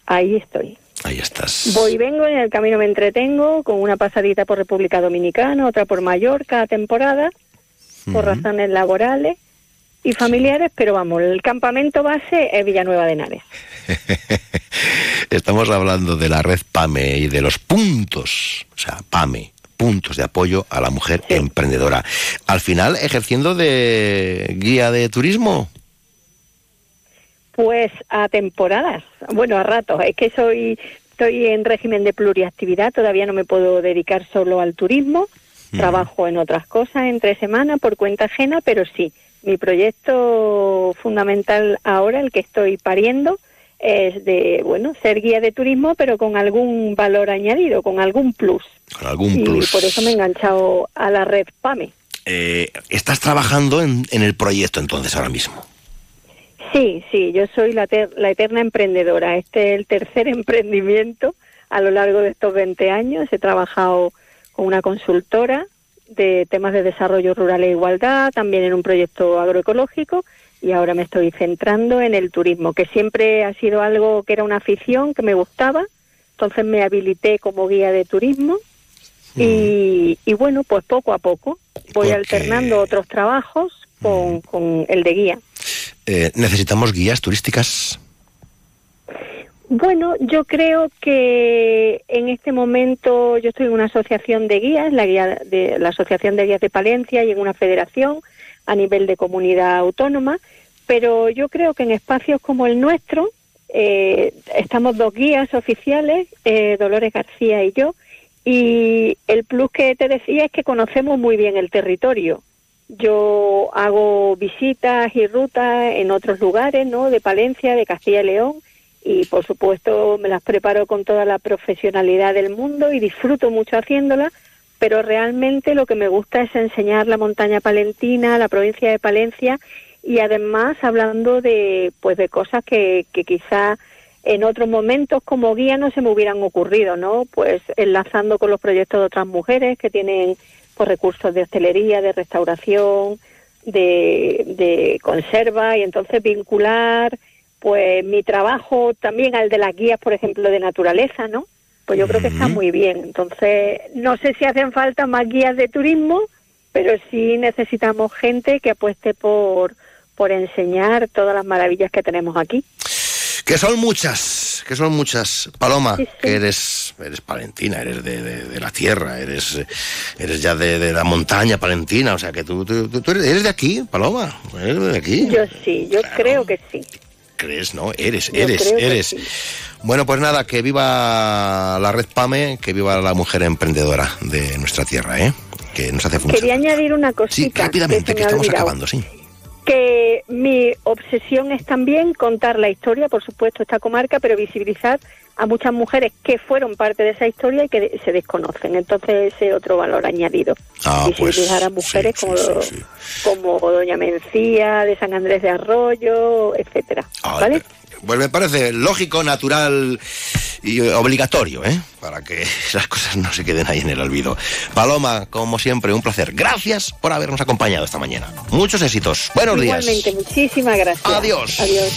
Ahí estoy. Ahí estás. Voy y vengo, en el camino me entretengo, con una pasadita por República Dominicana, otra por Mallorca temporada, por razones laborales y familiares, pero vamos, el campamento base es Villanueva de Henares. Estamos hablando de la red PAME y de los puntos, o sea, PAME, puntos de apoyo a la mujer emprendedora. Al final, ejerciendo de guía de turismo. Pues a temporadas, bueno, a ratos. Es que soy, estoy en régimen de pluriactividad, todavía no me puedo dedicar solo al turismo. Trabajo en otras cosas entre semana por cuenta ajena, pero sí, mi proyecto fundamental ahora, el que estoy pariendo, es de, bueno, ser guía de turismo, pero con algún valor añadido, con algún plus. Con algún y plus. por eso me he enganchado a la red PAME. Eh, estás trabajando en, en el proyecto entonces ahora mismo. Sí, sí, yo soy la, ter- la eterna emprendedora. Este es el tercer emprendimiento a lo largo de estos 20 años. He trabajado con una consultora de temas de desarrollo rural e igualdad, también en un proyecto agroecológico y ahora me estoy centrando en el turismo, que siempre ha sido algo que era una afición, que me gustaba. Entonces me habilité como guía de turismo Y, bueno, pues poco a poco voy alternando otros trabajos con, con el de guía. Eh, ¿Necesitamos guías turísticas? Bueno, yo creo que en este momento yo estoy en una asociación de guías, la, guía de, la Asociación de Guías de Palencia, y en una federación a nivel de comunidad autónoma, pero yo creo que en espacios como el nuestro eh, estamos dos guías oficiales, eh, Dolores García y yo, y el plus que te decía es que conocemos muy bien el territorio. Yo hago visitas y rutas en otros lugares, ¿no? De Palencia, de Castilla y León, y por supuesto me las preparo con toda la profesionalidad del mundo y disfruto mucho haciéndolas, pero realmente lo que me gusta es enseñar la montaña palentina, la provincia de Palencia y además hablando de pues de cosas que, que quizá en otros momentos como guía no se me hubieran ocurrido, ¿no? Pues enlazando con los proyectos de otras mujeres que tienen pues recursos de hostelería, de restauración, de, de conserva y entonces vincular pues mi trabajo también al de las guías, por ejemplo, de naturaleza, ¿no? Pues yo creo que está muy bien. Entonces, no sé si hacen falta más guías de turismo, pero sí necesitamos gente que apueste por, por enseñar todas las maravillas que tenemos aquí. Que son muchas, que son muchas. Paloma, que eres, eres palentina, eres de, la tierra, eres, eres ya de, la montaña palentina, o sea que tú, tú, eres, de aquí, Paloma, eres de aquí. Yo sí, yo creo que sí. ¿Crees? No, eres, eres, eres. Bueno, pues nada, que viva la red PAME, que viva la mujer emprendedora de nuestra tierra, ¿eh? Que nos hace Quería añadir una cosita. Sí, rápidamente, que, estamos acabando, sí que mi obsesión es también contar la historia, por supuesto, esta comarca, pero visibilizar a muchas mujeres que fueron parte de esa historia y que se desconocen. Entonces, ese otro valor añadido. Ah, pues visibilizar a mujeres como, como Doña Mencía, de San Andrés de Arroyo, etcétera. Ah, ¿Vale? Pues me parece lógico, natural y obligatorio, ¿eh? Para que las cosas no se queden ahí en el olvido. Paloma, como siempre, un placer. Gracias por habernos acompañado esta mañana. Muchos éxitos. Buenos días. Igualmente, muchísimas gracias. Adiós. Adiós.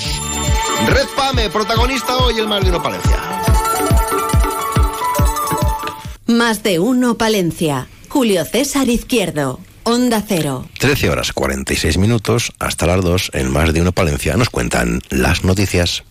Red Pame, protagonista hoy el Más de Uno Palencia. Más de Uno Palencia. Julio César Izquierdo. Onda Cero. 13 horas 46 minutos hasta las 2 en Más de Uno Palencia nos cuentan las noticias.